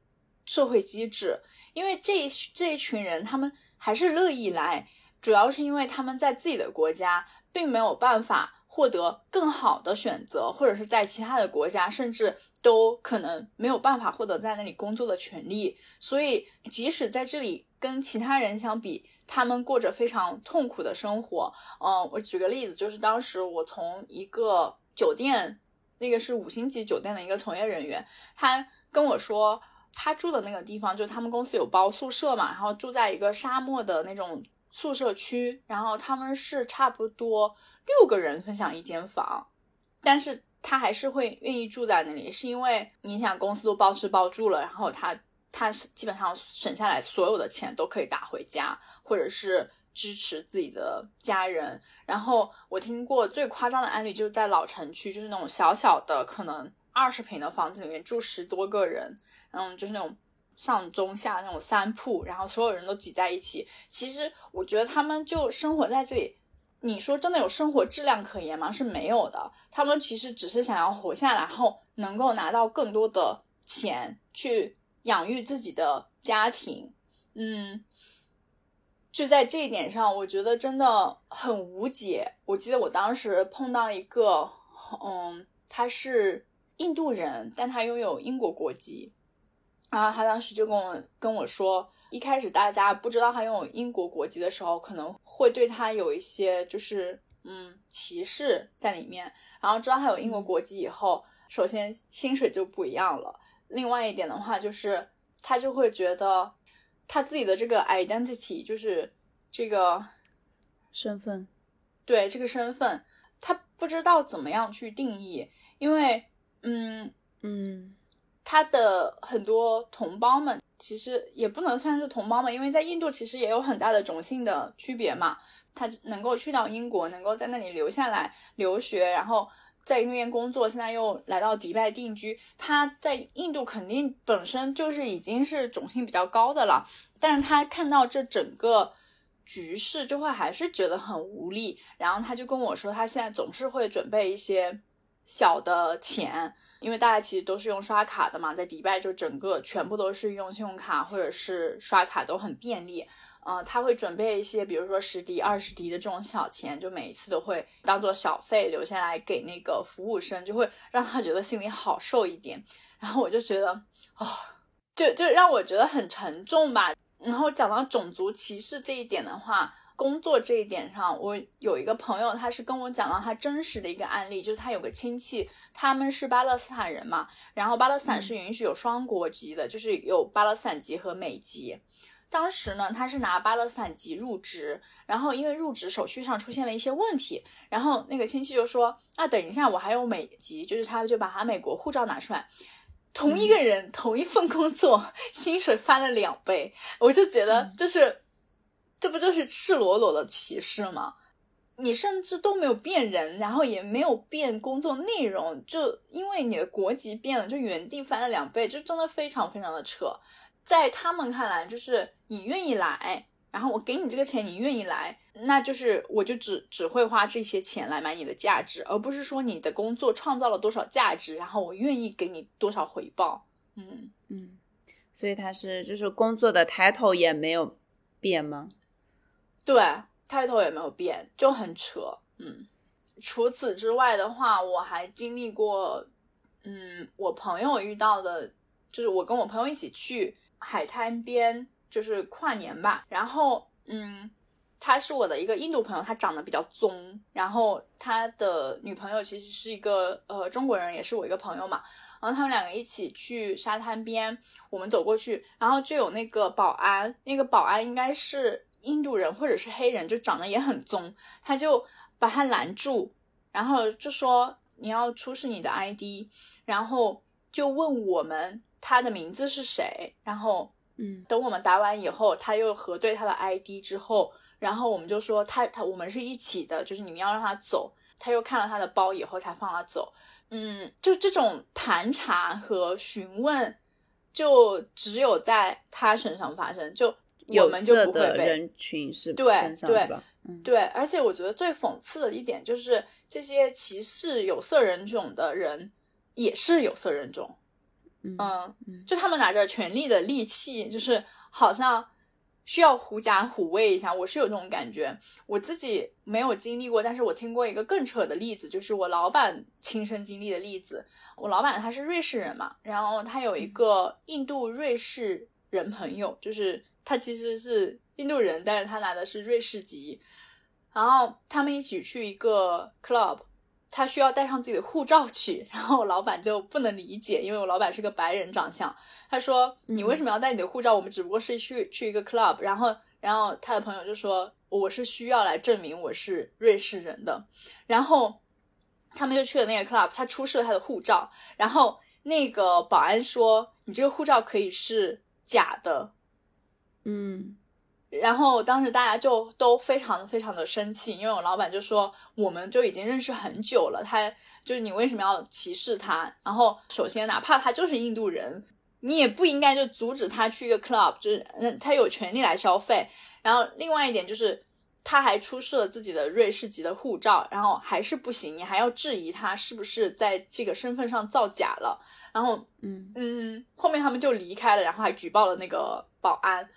社会机制。因为这这一群人，他们还是乐意来，主要是因为他们在自己的国家并没有办法。获得更好的选择，或者是在其他的国家，甚至都可能没有办法获得在那里工作的权利。所以，即使在这里跟其他人相比，他们过着非常痛苦的生活。嗯，我举个例子，就是当时我从一个酒店，那个是五星级酒店的一个从业人员，他跟我说，他住的那个地方，就他们公司有包宿舍嘛，然后住在一个沙漠的那种宿舍区，然后他们是差不多。六个人分享一间房，但是他还是会愿意住在那里，是因为你想公司都包吃包住了，然后他他基本上省下来所有的钱都可以打回家，或者是支持自己的家人。然后我听过最夸张的案例，就是在老城区，就是那种小小的可能二十平的房子里面住十多个人，嗯，就是那种上中下那种三铺，然后所有人都挤在一起。其实我觉得他们就生活在这里。你说真的有生活质量可言吗？是没有的。他们其实只是想要活下来，然后能够拿到更多的钱去养育自己的家庭。嗯，就在这一点上，我觉得真的很无解。我记得我当时碰到一个，嗯，他是印度人，但他拥有英国国籍，然后他当时就跟我跟我说。一开始大家不知道他拥有英国国籍的时候，可能会对他有一些就是嗯歧视在里面。然后知道他有英国国籍以后，首先薪水就不一样了，另外一点的话，就是他就会觉得他自己的这个 identity 就是这个身份，对这个身份，他不知道怎么样去定义，因为嗯嗯，他的很多同胞们其实也不能算是同胞们，因为在印度其实也有很大的种姓的区别嘛。他能够去到英国，能够在那里留下来留学，然后。在那边工作，现在又来到迪拜定居。他在印度肯定本身就是已经是种姓比较高的了，但是他看到这整个局势，就会还是觉得很无力。然后他就跟我说，他现在总是会准备一些小的钱，因为大家其实都是用刷卡的嘛，在迪拜就整个全部都是用信用卡或者是刷卡都很便利。嗯，他会准备一些，比如说十迪、二十迪的这种小钱，就每一次都会当做小费留下来给那个服务生，就会让他觉得心里好受一点。然后我就觉得，哦，就就让我觉得很沉重吧。然后讲到种族歧视这一点的话，工作这一点上，我有一个朋友，他是跟我讲到他真实的一个案例，就是他有个亲戚，他们是巴勒斯坦人嘛，然后巴勒斯坦是允许有双国籍的，就是有巴勒斯坦籍和美籍。当时呢，他是拿巴勒斯坦籍入职，然后因为入职手续上出现了一些问题，然后那个亲戚就说：“啊，等一下，我还有美籍，就是他就把他美国护照拿出来，同一个人同一份工作，薪水翻了两倍，我就觉得就是，这不就是赤裸裸的歧视吗？你甚至都没有变人，然后也没有变工作内容，就因为你的国籍变了，就原地翻了两倍，就真的非常非常的扯。”在他们看来，就是你愿意来，然后我给你这个钱，你愿意来，那就是我就只只会花这些钱来买你的价值，而不是说你的工作创造了多少价值，然后我愿意给你多少回报。嗯嗯，所以他是就是工作的 title 也没有变吗？对，title 也没有变，就很扯。嗯，除此之外的话，我还经历过，嗯，我朋友遇到的，就是我跟我朋友一起去。海滩边就是跨年吧，然后嗯，他是我的一个印度朋友，他长得比较棕，然后他的女朋友其实是一个呃中国人，也是我一个朋友嘛，然后他们两个一起去沙滩边，我们走过去，然后就有那个保安，那个保安应该是印度人或者是黑人，就长得也很棕，他就把他拦住，然后就说你要出示你的 ID，然后就问我们。他的名字是谁？然后，嗯，等我们答完以后，他又核对他的 ID 之后，然后我们就说他他我们是一起的，就是你们要让他走。他又看了他的包以后才放他走。嗯，就这种盘查和询问，就只有在他身上发生，就我们就不会被人群是对对嗯，对。而且我觉得最讽刺的一点就是，这些歧视有色人种的人也是有色人种。嗯，就他们拿着权力的利器，就是好像需要狐假虎威一下。我是有这种感觉，我自己没有经历过，但是我听过一个更扯的例子，就是我老板亲身经历的例子。我老板他是瑞士人嘛，然后他有一个印度瑞士人朋友，就是他其实是印度人，但是他拿的是瑞士籍，然后他们一起去一个 club。他需要带上自己的护照去，然后老板就不能理解，因为我老板是个白人长相。他说：“你为什么要带你的护照？我们只不过是去去一个 club。”然后，然后他的朋友就说：“我是需要来证明我是瑞士人的。”然后他们就去了那个 club，他出示了他的护照，然后那个保安说：“你这个护照可以是假的。”嗯。然后当时大家就都非常的非常的生气，因为我老板就说，我们就已经认识很久了，他就是你为什么要歧视他？然后首先哪怕他就是印度人，你也不应该就阻止他去一个 club，就是嗯他有权利来消费。然后另外一点就是他还出示了自己的瑞士籍的护照，然后还是不行，你还要质疑他是不是在这个身份上造假了。然后嗯嗯，后面他们就离开了，然后还举报了那个保安。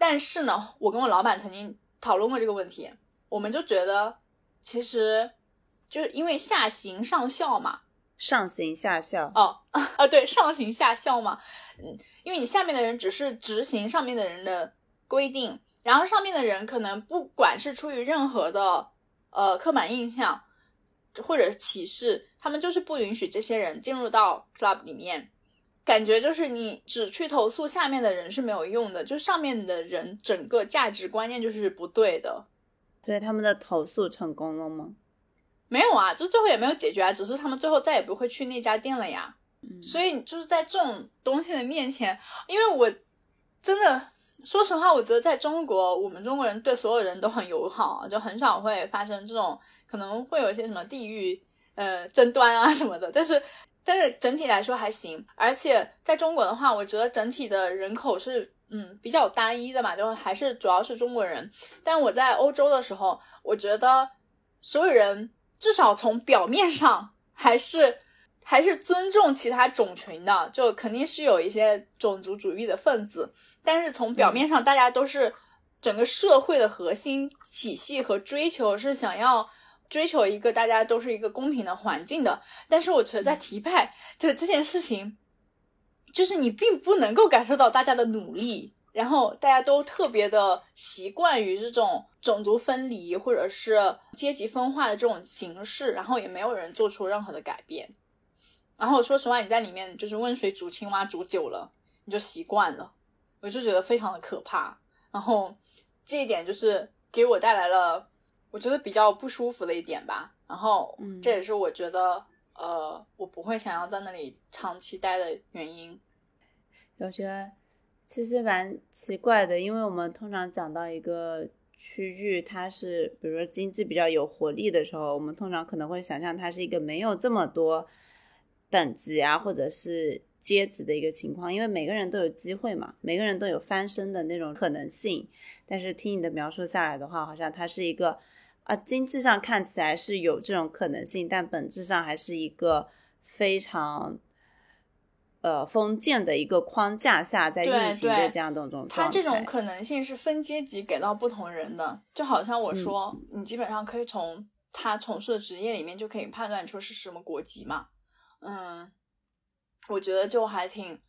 但是呢，我跟我老板曾经讨论过这个问题，我们就觉得，其实就是因为下行上效嘛，上行下效哦 啊对，上行下效嘛，嗯，因为你下面的人只是执行上面的人的规定，然后上面的人可能不管是出于任何的呃刻板印象或者歧视，他们就是不允许这些人进入到 club 里面。感觉就是你只去投诉下面的人是没有用的，就上面的人整个价值观念就是不对的。对他们的投诉成功了吗？没有啊，就最后也没有解决啊，只是他们最后再也不会去那家店了呀。所以就是在这种东西的面前，因为我真的说实话，我觉得在中国，我们中国人对所有人都很友好，就很少会发生这种可能会有一些什么地域呃争端啊什么的。但是但是整体来说还行，而且在中国的话，我觉得整体的人口是嗯比较单一的嘛，就还是主要是中国人。但我在欧洲的时候，我觉得所有人至少从表面上还是。还是尊重其他种群的，就肯定是有一些种族主义的分子，但是从表面上，大家都是整个社会的核心体系和追求是想要追求一个大家都是一个公平的环境的。但是我觉得在提派这这件事情，就是你并不能够感受到大家的努力，然后大家都特别的习惯于这种种族分离或者是阶级分化的这种形式，然后也没有人做出任何的改变。然后说实话，你在里面就是温水煮青蛙煮久了，你就习惯了，我就觉得非常的可怕。然后这一点就是给我带来了我觉得比较不舒服的一点吧。然后这也是我觉得呃我不会想要在那里长期待的原因。我觉得其实蛮奇怪的，因为我们通常讲到一个区域，它是比如说经济比较有活力的时候，我们通常可能会想象它是一个没有这么多。等级啊，或者是阶级的一个情况，因为每个人都有机会嘛，每个人都有翻身的那种可能性。但是听你的描述下来的话，好像它是一个啊，经济上看起来是有这种可能性，但本质上还是一个非常呃封建的一个框架下在运行的这样的种它这种可能性是分阶级给到不同人的，就好像我说，你基本上可以从他从事的职业里面就可以判断出是什么国籍嘛。嗯，我觉得就还挺，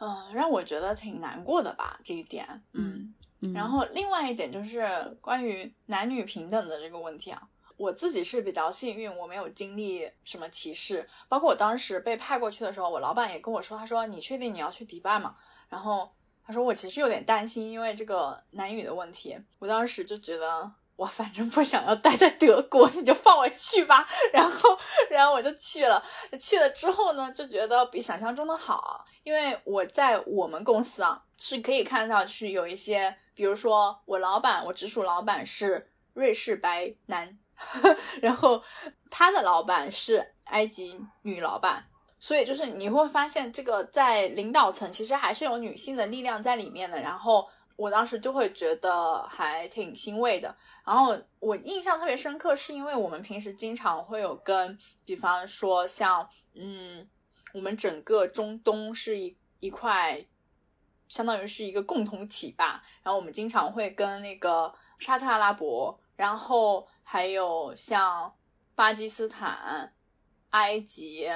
嗯，让我觉得挺难过的吧，这一点。嗯，然后另外一点就是关于男女平等的这个问题啊，我自己是比较幸运，我没有经历什么歧视。包括我当时被派过去的时候，我老板也跟我说，他说：“你确定你要去迪拜吗？”然后他说：“我其实有点担心，因为这个男女的问题。”我当时就觉得。我反正不想要待在德国，你就放我去吧。然后，然后我就去了。去了之后呢，就觉得比想象中的好，因为我在我们公司啊，是可以看到是有一些，比如说我老板，我直属老板是瑞士白男，然后他的老板是埃及女老板，所以就是你会发现，这个在领导层其实还是有女性的力量在里面的。然后我当时就会觉得还挺欣慰的。然后我印象特别深刻，是因为我们平时经常会有跟，比方说像，嗯，我们整个中东是一一块，相当于是一个共同体吧。然后我们经常会跟那个沙特阿拉伯，然后还有像巴基斯坦、埃及、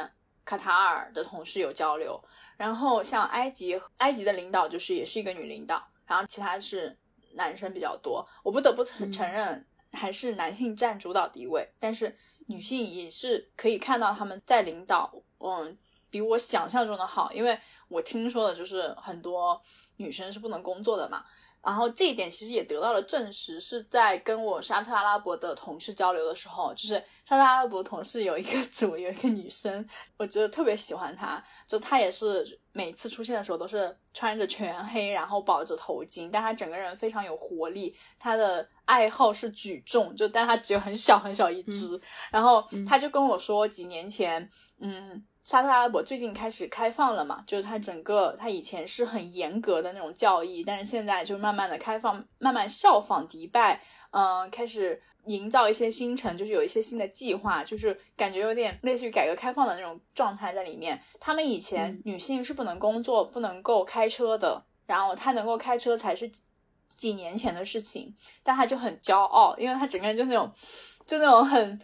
卡塔尔的同事有交流。然后像埃及，埃及的领导就是也是一个女领导，然后其他是。男生比较多，我不得不承承认，还是男性占主导地位。但是女性也是可以看到他们在领导，嗯，比我想象中的好。因为我听说的就是很多女生是不能工作的嘛。然后这一点其实也得到了证实，是在跟我沙特阿拉伯的同事交流的时候，就是沙特阿拉伯同事有一个 组有一个女生，我觉得特别喜欢她，就她也是每次出现的时候都是穿着全黑，然后绑着头巾，但她整个人非常有活力。她的爱好是举重，就但她只有很小很小一只。然后她就跟我说，几年前，嗯。沙特阿拉伯最近开始开放了嘛？就是它整个，它以前是很严格的那种教义，但是现在就慢慢的开放，慢慢效仿迪拜，嗯，开始营造一些新城，就是有一些新的计划，就是感觉有点类似于改革开放的那种状态在里面。他们以前女性是不能工作、不能够开车的，然后她能够开车才是几年前的事情，但她就很骄傲，因为她整个人就那种，就那种很。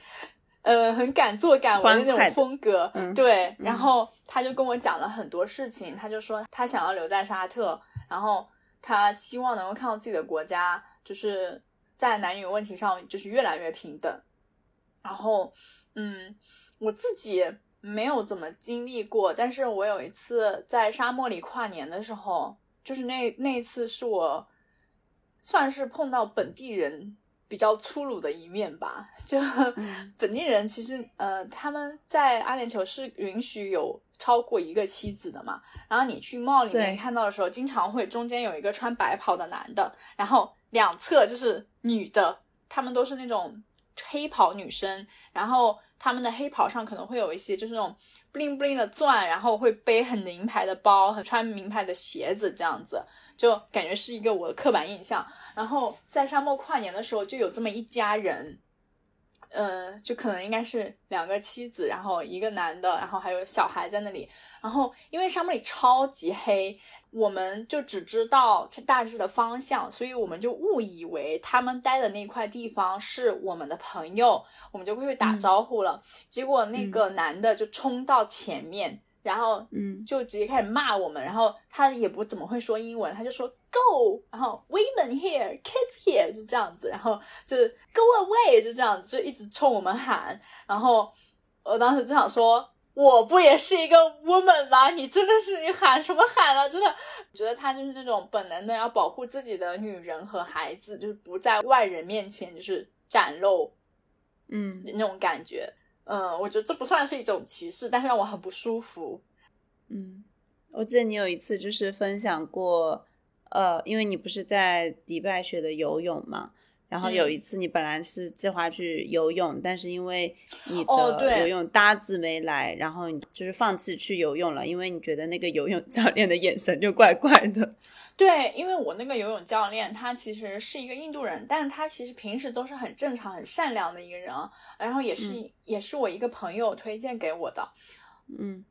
呃，很敢做敢为的那种风格，对。然后他就跟我讲了很多事情，他就说他想要留在沙特，然后他希望能够看到自己的国家就是在男女问题上就是越来越平等。然后，嗯，我自己没有怎么经历过，但是我有一次在沙漠里跨年的时候，就是那那次是我算是碰到本地人比较粗鲁的一面吧。就本地人其实呃，他们在阿联酋是允许有超过一个妻子的嘛。然后你去帽里面看到的时候，经常会中间有一个穿白袍的男的，然后两侧就是女的，他们都是那种黑袍女生，然后。他们的黑袍上可能会有一些就是那种 bling bling 的钻，然后会背很名牌的包和穿名牌的鞋子，这样子就感觉是一个我的刻板印象。然后在沙漠跨年的时候，就有这么一家人。呃，就可能应该是两个妻子，然后一个男的，然后还有小孩在那里。然后因为沙漠里超级黑，我们就只知道这大致的方向，所以我们就误以为他们待的那块地方是我们的朋友，我们就会打招呼了。结果那个男的就冲到前面。然后，嗯，就直接开始骂我们。然后他也不怎么会说英文，他就说 “go”，然后 “women here, kids here”，就这样子。然后就是 “go away”，就这样子，就一直冲我们喊。然后我当时就想说，我不也是一个 woman 吗？你真的是你喊什么喊啊？真的，我觉得他就是那种本能的要保护自己的女人和孩子，就是不在外人面前就是展露，嗯，那种感觉。嗯，我觉得这不算是一种歧视，但是让我很不舒服。嗯，我记得你有一次就是分享过，呃，因为你不是在迪拜学的游泳嘛，然后有一次你本来是计划去游泳，但是因为你的游泳搭子没来，然后你就是放弃去游泳了，因为你觉得那个游泳教练的眼神就怪怪的。对，因为我那个游泳教练他其实是一个印度人，但是他其实平时都是很正常、很善良的一个人，然后也是也是我一个朋友推荐给我的。嗯，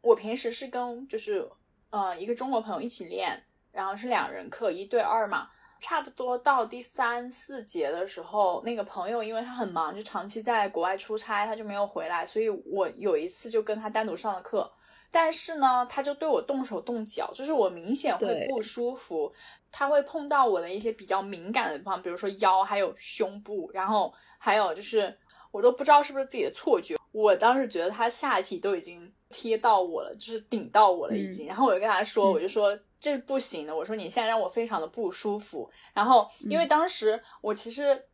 我平时是跟就是呃一个中国朋友一起练，然后是两人课，一对二嘛。差不多到第三四节的时候，那个朋友因为他很忙，就长期在国外出差，他就没有回来，所以我有一次就跟他单独上了课。但是呢，他就对我动手动脚，就是我明显会不舒服。他会碰到我的一些比较敏感的地方，比如说腰，还有胸部，然后还有就是我都不知道是不是自己的错觉。我当时觉得他下体都已经贴到我了，就是顶到我了已经。然后我就跟他说，我就说这是不行的，我说你现在让我非常的不舒服。然后因为当时我其实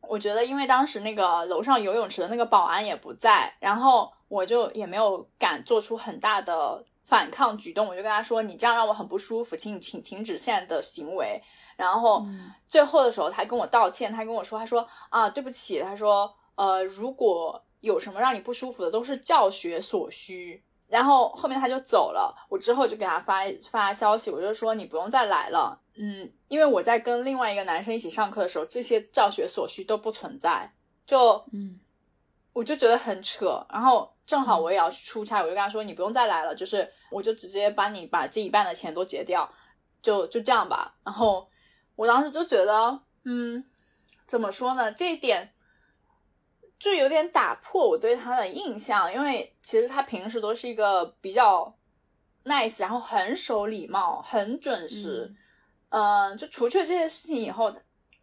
我觉得，因为当时那个楼上游泳池的那个保安也不在，然后。我就也没有敢做出很大的反抗举动，我就跟他说：“你这样让我很不舒服，请你请停止现在的行为。”然后最后的时候，他跟我道歉，他跟我说：“他说啊，对不起。”他说：“呃，如果有什么让你不舒服的，都是教学所需。”然后后面他就走了。我之后就给他发发消息，我就说：“你不用再来了。”嗯，因为我在跟另外一个男生一起上课的时候，这些教学所需都不存在。就嗯，我就觉得很扯。然后。正好我也要去出差，我就跟他说你不用再来了，就是我就直接帮你把这一半的钱都结掉，就就这样吧。然后我当时就觉得，嗯，怎么说呢？这一点就有点打破我对他的印象，因为其实他平时都是一个比较 nice，然后很守礼貌、很准时。嗯，就除去这些事情以后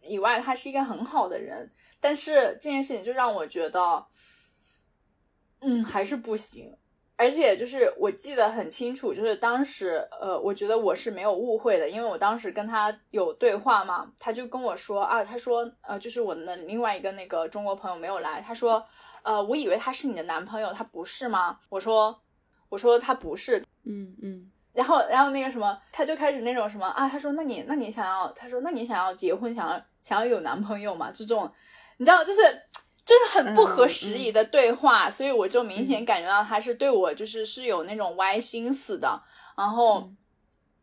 以外，他是一个很好的人。但是这件事情就让我觉得。嗯，还是不行，而且就是我记得很清楚，就是当时，呃，我觉得我是没有误会的，因为我当时跟他有对话嘛，他就跟我说啊，他说，呃，就是我的另外一个那个中国朋友没有来，他说，呃，我以为他是你的男朋友，他不是吗？我说，我说他不是，嗯嗯，然后然后那个什么，他就开始那种什么啊，他说，那你那你想要，他说，那你想要结婚，想要想要有男朋友嘛？就这种，你知道，就是。就是很不合时宜的对话，所以我就明显感觉到他是对我就是是有那种歪心思的。然后，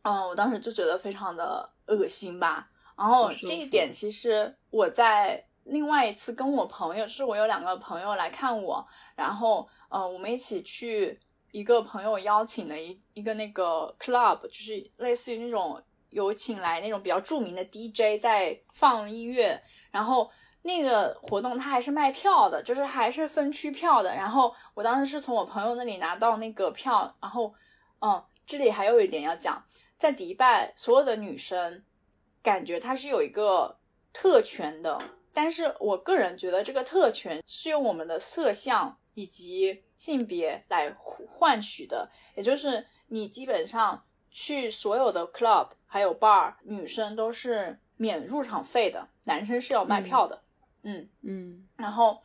嗯，我当时就觉得非常的恶心吧。然后这一点其实我在另外一次跟我朋友，是我有两个朋友来看我，然后呃，我们一起去一个朋友邀请的一一个那个 club，就是类似于那种有请来那种比较著名的 DJ 在放音乐，然后。那个活动它还是卖票的，就是还是分区票的。然后我当时是从我朋友那里拿到那个票，然后，嗯，这里还有一点要讲，在迪拜所有的女生，感觉它是有一个特权的，但是我个人觉得这个特权是用我们的色相以及性别来换取的，也就是你基本上去所有的 club 还有 bar，女生都是免入场费的，男生是要卖票的。嗯嗯，然后，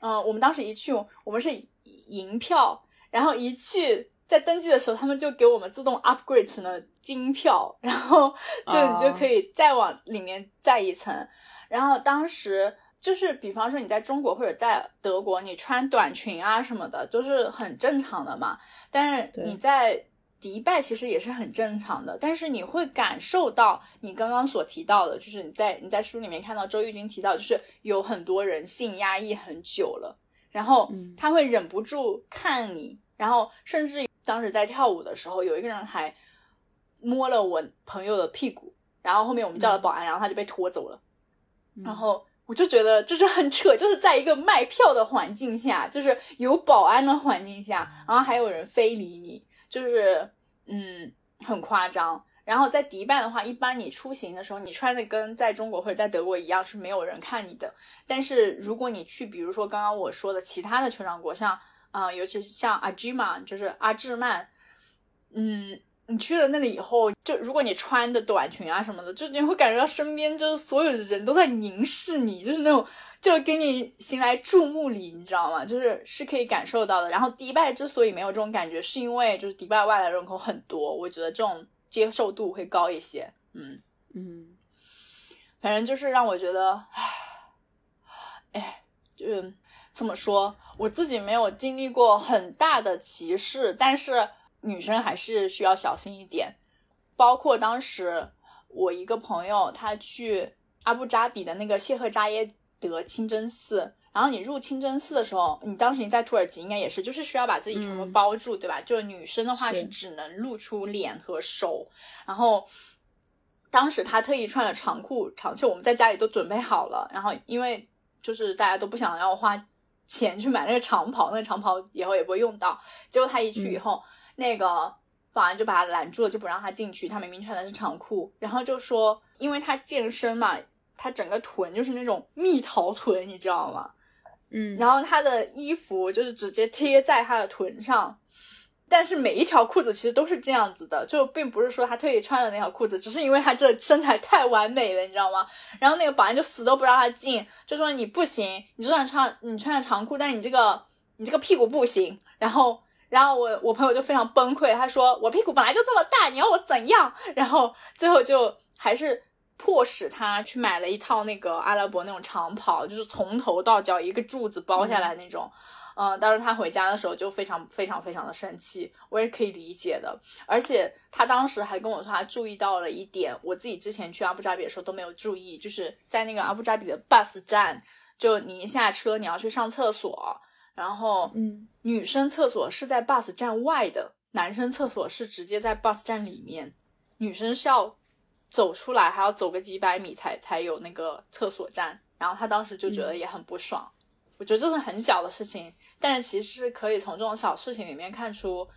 嗯，我们当时一去，我们是银票，然后一去在登记的时候，他们就给我们自动 upgrade 成了金票，然后就你就可以再往里面再一层。然后当时就是，比方说你在中国或者在德国，你穿短裙啊什么的都是很正常的嘛。但是你在迪拜其实也是很正常的，但是你会感受到你刚刚所提到的，就是你在你在书里面看到周轶君提到，就是有很多人性压抑很久了，然后他会忍不住看你，然后甚至当时在跳舞的时候，有一个人还摸了我朋友的屁股，然后后面我们叫了保安，然后他就被拖走了，然后我就觉得就是很扯，就是在一个卖票的环境下，就是有保安的环境下，然后还有人非礼你。就是，嗯，很夸张。然后在迪拜的话，一般你出行的时候，你穿的跟在中国或者在德国一样，是没有人看你的。但是如果你去，比如说刚刚我说的其他的酋长国，像啊，尤其是像阿吉曼，就是阿智曼，嗯，你去了那里以后，就如果你穿的短裙啊什么的，就你会感觉到身边就是所有的人都在凝视你，就是那种。就给你行来注目礼，你知道吗？就是是可以感受到的。然后迪拜之所以没有这种感觉，是因为就是迪拜外来人口很多，我觉得这种接受度会高一些。嗯嗯，反正就是让我觉得，哎，就是怎么说，我自己没有经历过很大的歧视，但是女生还是需要小心一点。包括当时我一个朋友，他去阿布扎比的那个谢赫扎耶。得清真寺，然后你入清真寺的时候，你当时你在土耳其应该也是，就是需要把自己全部包住，对吧？就是女生的话是只能露出脸和手。然后当时他特意穿了长裤长袖，我们在家里都准备好了。然后因为就是大家都不想要花钱去买那个长袍，那个长袍以后也不会用到。结果他一去以后，那个保安就把他拦住了，就不让他进去。他明明穿的是长裤，然后就说，因为他健身嘛。他整个臀就是那种蜜桃臀，你知道吗？嗯，然后他的衣服就是直接贴在他的臀上，但是每一条裤子其实都是这样子的，就并不是说他特意穿的那条裤子，只是因为他这身材太完美了，你知道吗？然后那个保安就死都不让他进，就说你不行，你就算穿你穿着长裤，但是你这个你这个屁股不行。然后，然后我我朋友就非常崩溃，他说我屁股本来就这么大，你要我怎样？然后最后就还是。迫使他去买了一套那个阿拉伯那种长袍，就是从头到脚一个柱子包下来那种。嗯，当时他回家的时候就非常非常非常的生气，我也可以理解的。而且他当时还跟我说，他注意到了一点，我自己之前去阿布扎比的时候都没有注意，就是在那个阿布扎比的 bus 站，就你一下车你要去上厕所，然后嗯，女生厕所是在 bus 站外的，男生厕所是直接在 bus 站里面，女生是要。走出来还要走个几百米才才有那个厕所站，然后他当时就觉得也很不爽。我觉得这是很小的事情，但是其实可以从这种小事情里面看出，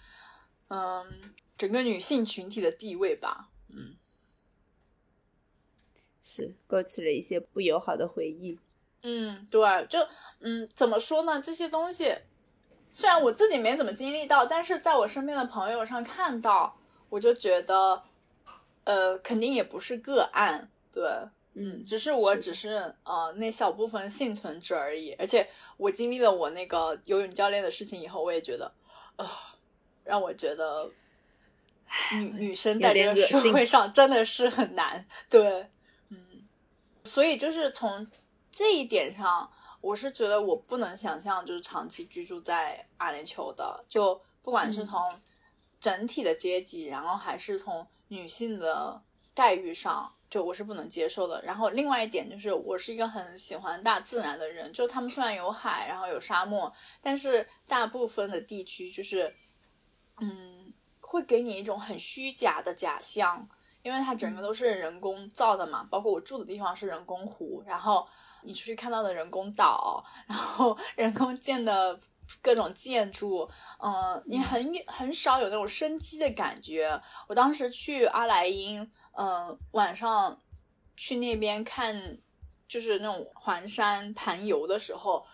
嗯，整个女性群体的地位吧。嗯，是勾起了一些不友好的回忆。嗯，对，就嗯，怎么说呢？这些东西虽然我自己没怎么经历到，但是在我身边的朋友上看到，我就觉得。呃，肯定也不是个案，对，嗯，只是我只是呃那小部分幸存者而已。而且我经历了我那个游泳教练的事情以后，我也觉得，呃，让我觉得女女生在这个社会上真的是很难，对，嗯，所以就是从这一点上，我是觉得我不能想象就是长期居住在阿联酋的，就不管是从整体的阶级，然后还是从。女性的待遇上，就我是不能接受的。然后另外一点就是，我是一个很喜欢大自然的人。就他们虽然有海，然后有沙漠，但是大部分的地区就是，嗯，会给你一种很虚假的假象，因为它整个都是人工造的嘛。包括我住的地方是人工湖，然后你出去看到的人工岛，然后 人工建的。各种建筑，嗯，你很很少有那种生机的感觉。我当时去阿莱因，嗯，晚上去那边看，就是那种环山盘游的时候，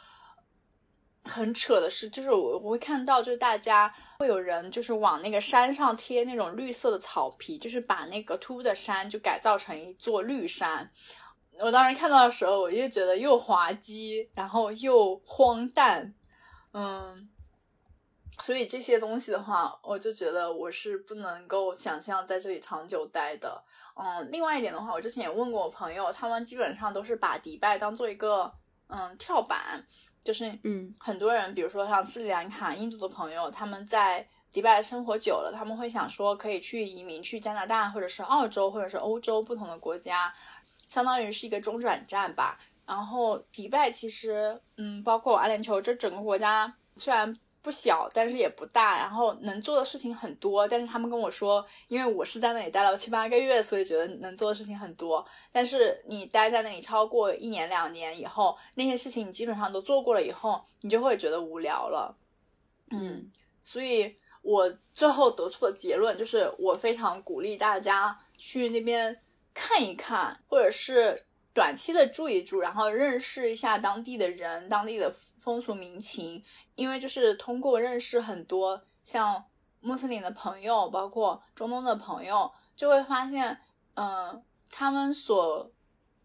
很扯的是，就是我我会看到，就是大家会有人就是往那个山上贴那种绿色的草皮，就是把那个秃的山就改造成一座绿山。我当时看到的时候，我就觉得又滑稽，然后又荒诞，嗯。所以这些东西的话，我就觉得我是不能够想象在这里长久待的。嗯，另外一点的话，我之前也问过我朋友，他们基本上都是把迪拜当做一个嗯跳板，就是嗯，很多人，比如说像斯里兰卡、印度的朋友，他们在迪拜生活久了，他们会想说可以去移民去加拿大，或者是澳洲，或者是欧洲不同的国家，相当于是一个中转站吧。然后迪拜其实，嗯，包括阿联酋这整个国家，虽然不小，但是也不大，然后能做的事情很多。但是他们跟我说，因为我是在那里待了七八个月，所以觉得能做的事情很多。但是你待在那里超过一年两年以后，那些事情你基本上都做过了以后，你就会觉得无聊了。嗯，所以我最后得出的结论就是，我非常鼓励大家去那边看一看，或者是。短期的住一住，然后认识一下当地的人、当地的风俗民情，因为就是通过认识很多像穆斯林的朋友，包括中东的朋友，就会发现，嗯，他们所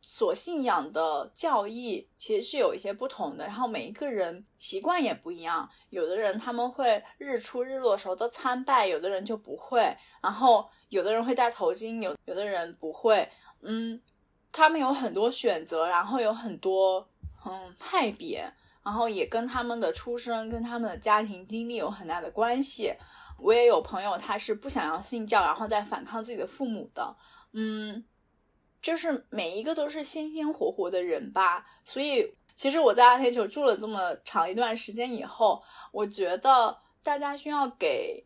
所信仰的教义其实是有一些不同的，然后每一个人习惯也不一样，有的人他们会日出日落时候都参拜，有的人就不会，然后有的人会戴头巾，有有的人不会，嗯。他们有很多选择，然后有很多嗯派别，然后也跟他们的出生、跟他们的家庭经历有很大的关系。我也有朋友，他是不想要信教，然后再反抗自己的父母的。嗯，就是每一个都是鲜鲜活活的人吧。所以，其实我在阿联酋住了这么长一段时间以后，我觉得大家需要给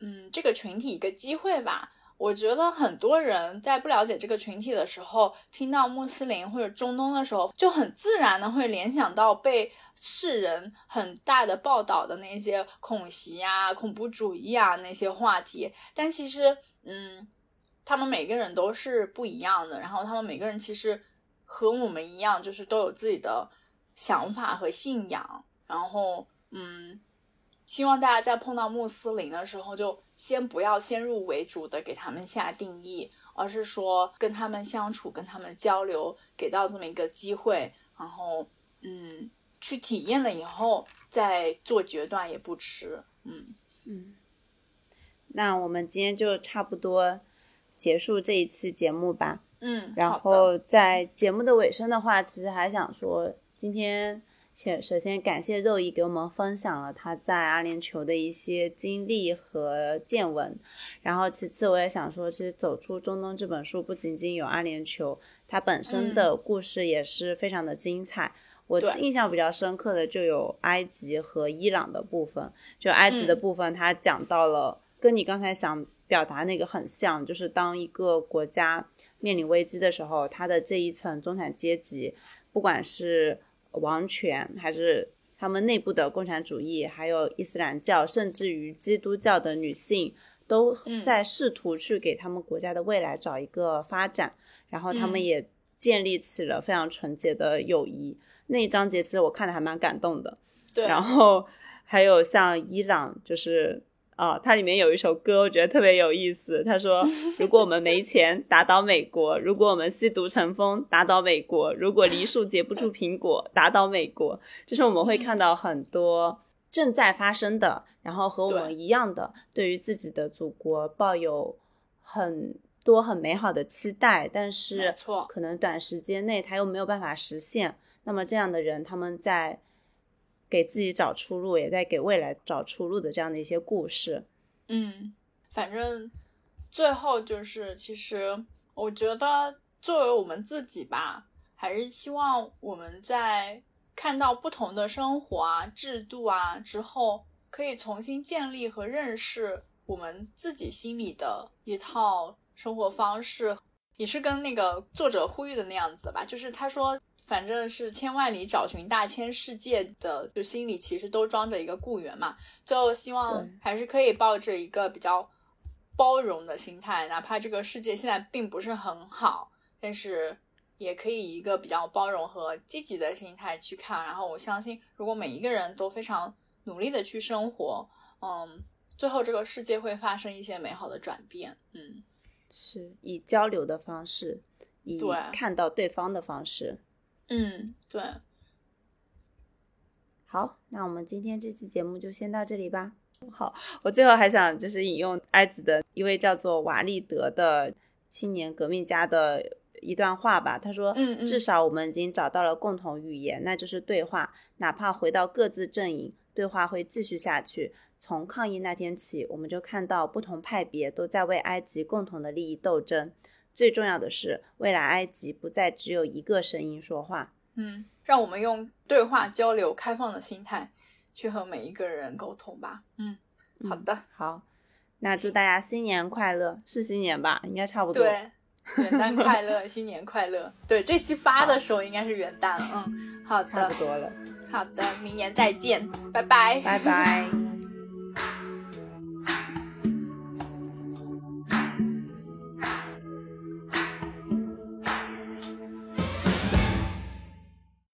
嗯这个群体一个机会吧。我觉得很多人在不了解这个群体的时候，听到穆斯林或者中东的时候，就很自然的会联想到被世人很大的报道的那些恐袭啊、恐怖主义啊那些话题。但其实，嗯，他们每个人都是不一样的，然后他们每个人其实和我们一样，就是都有自己的想法和信仰。然后，嗯，希望大家在碰到穆斯林的时候就。先不要先入为主的给他们下定义，而是说跟他们相处、跟他们交流，给到这么一个机会，然后嗯，去体验了以后再做决断也不迟。嗯嗯，那我们今天就差不多结束这一次节目吧。嗯，然后在节目的尾声的话，其实还想说今天。先首先感谢肉姨给我们分享了他在阿联酋的一些经历和见闻，然后其次我也想说，其实走出中东这本书不仅仅有阿联酋，它本身的故事也是非常的精彩。我印象比较深刻的就有埃及和伊朗的部分，就埃及的部分，它讲到了跟你刚才想表达那个很像，就是当一个国家面临危机的时候，它的这一层中产阶级，不管是王权还是他们内部的共产主义，还有伊斯兰教，甚至于基督教的女性，都在试图去给他们国家的未来找一个发展。然后他们也建立起了非常纯洁的友谊。那一章节其实我看的还蛮感动的。对。然后还有像伊朗，就是。啊，它里面有一首歌，我觉得特别有意思。他说：“如果我们没钱，打倒美国；如果我们吸毒成风，打倒美国；如果梨树结不住苹果，打倒美国。”就是我们会看到很多正在发生的，然后和我们一样的，对于自己的祖国抱有很多很美好的期待，但是可能短时间内他又没有办法实现。那么这样的人，他们在。给自己找出路，也在给未来找出路的这样的一些故事。嗯，反正最后就是，其实我觉得作为我们自己吧，还是希望我们在看到不同的生活啊、制度啊之后，可以重新建立和认识我们自己心里的一套生活方式，也是跟那个作者呼吁的那样子吧。就是他说。反正是千万里找寻大千世界的，就心里其实都装着一个故园嘛。就希望还是可以抱着一个比较包容的心态，哪怕这个世界现在并不是很好，但是也可以一个比较包容和积极的心态去看。然后我相信，如果每一个人都非常努力的去生活，嗯，最后这个世界会发生一些美好的转变。嗯，是以交流的方式，以看到对方的方式。嗯，对。好，那我们今天这期节目就先到这里吧。好，我最后还想就是引用埃及的一位叫做瓦利德的青年革命家的一段话吧。他说：“嗯，至少我们已经找到了共同语言，那就是对话。哪怕回到各自阵营，对话会继续下去。从抗议那天起，我们就看到不同派别都在为埃及共同的利益斗争。最重要的是，未来埃及不再只有一个声音说话。”嗯。让我们用对话交流、开放的心态去和每一个人沟通吧。嗯，好的，好，那祝大家新年快乐，是新年吧？应该差不多。对，元旦快乐，新年快乐。对，这期发的时候应该是元旦了。嗯，好的，差不多了。好的，明年再见，拜拜，拜拜。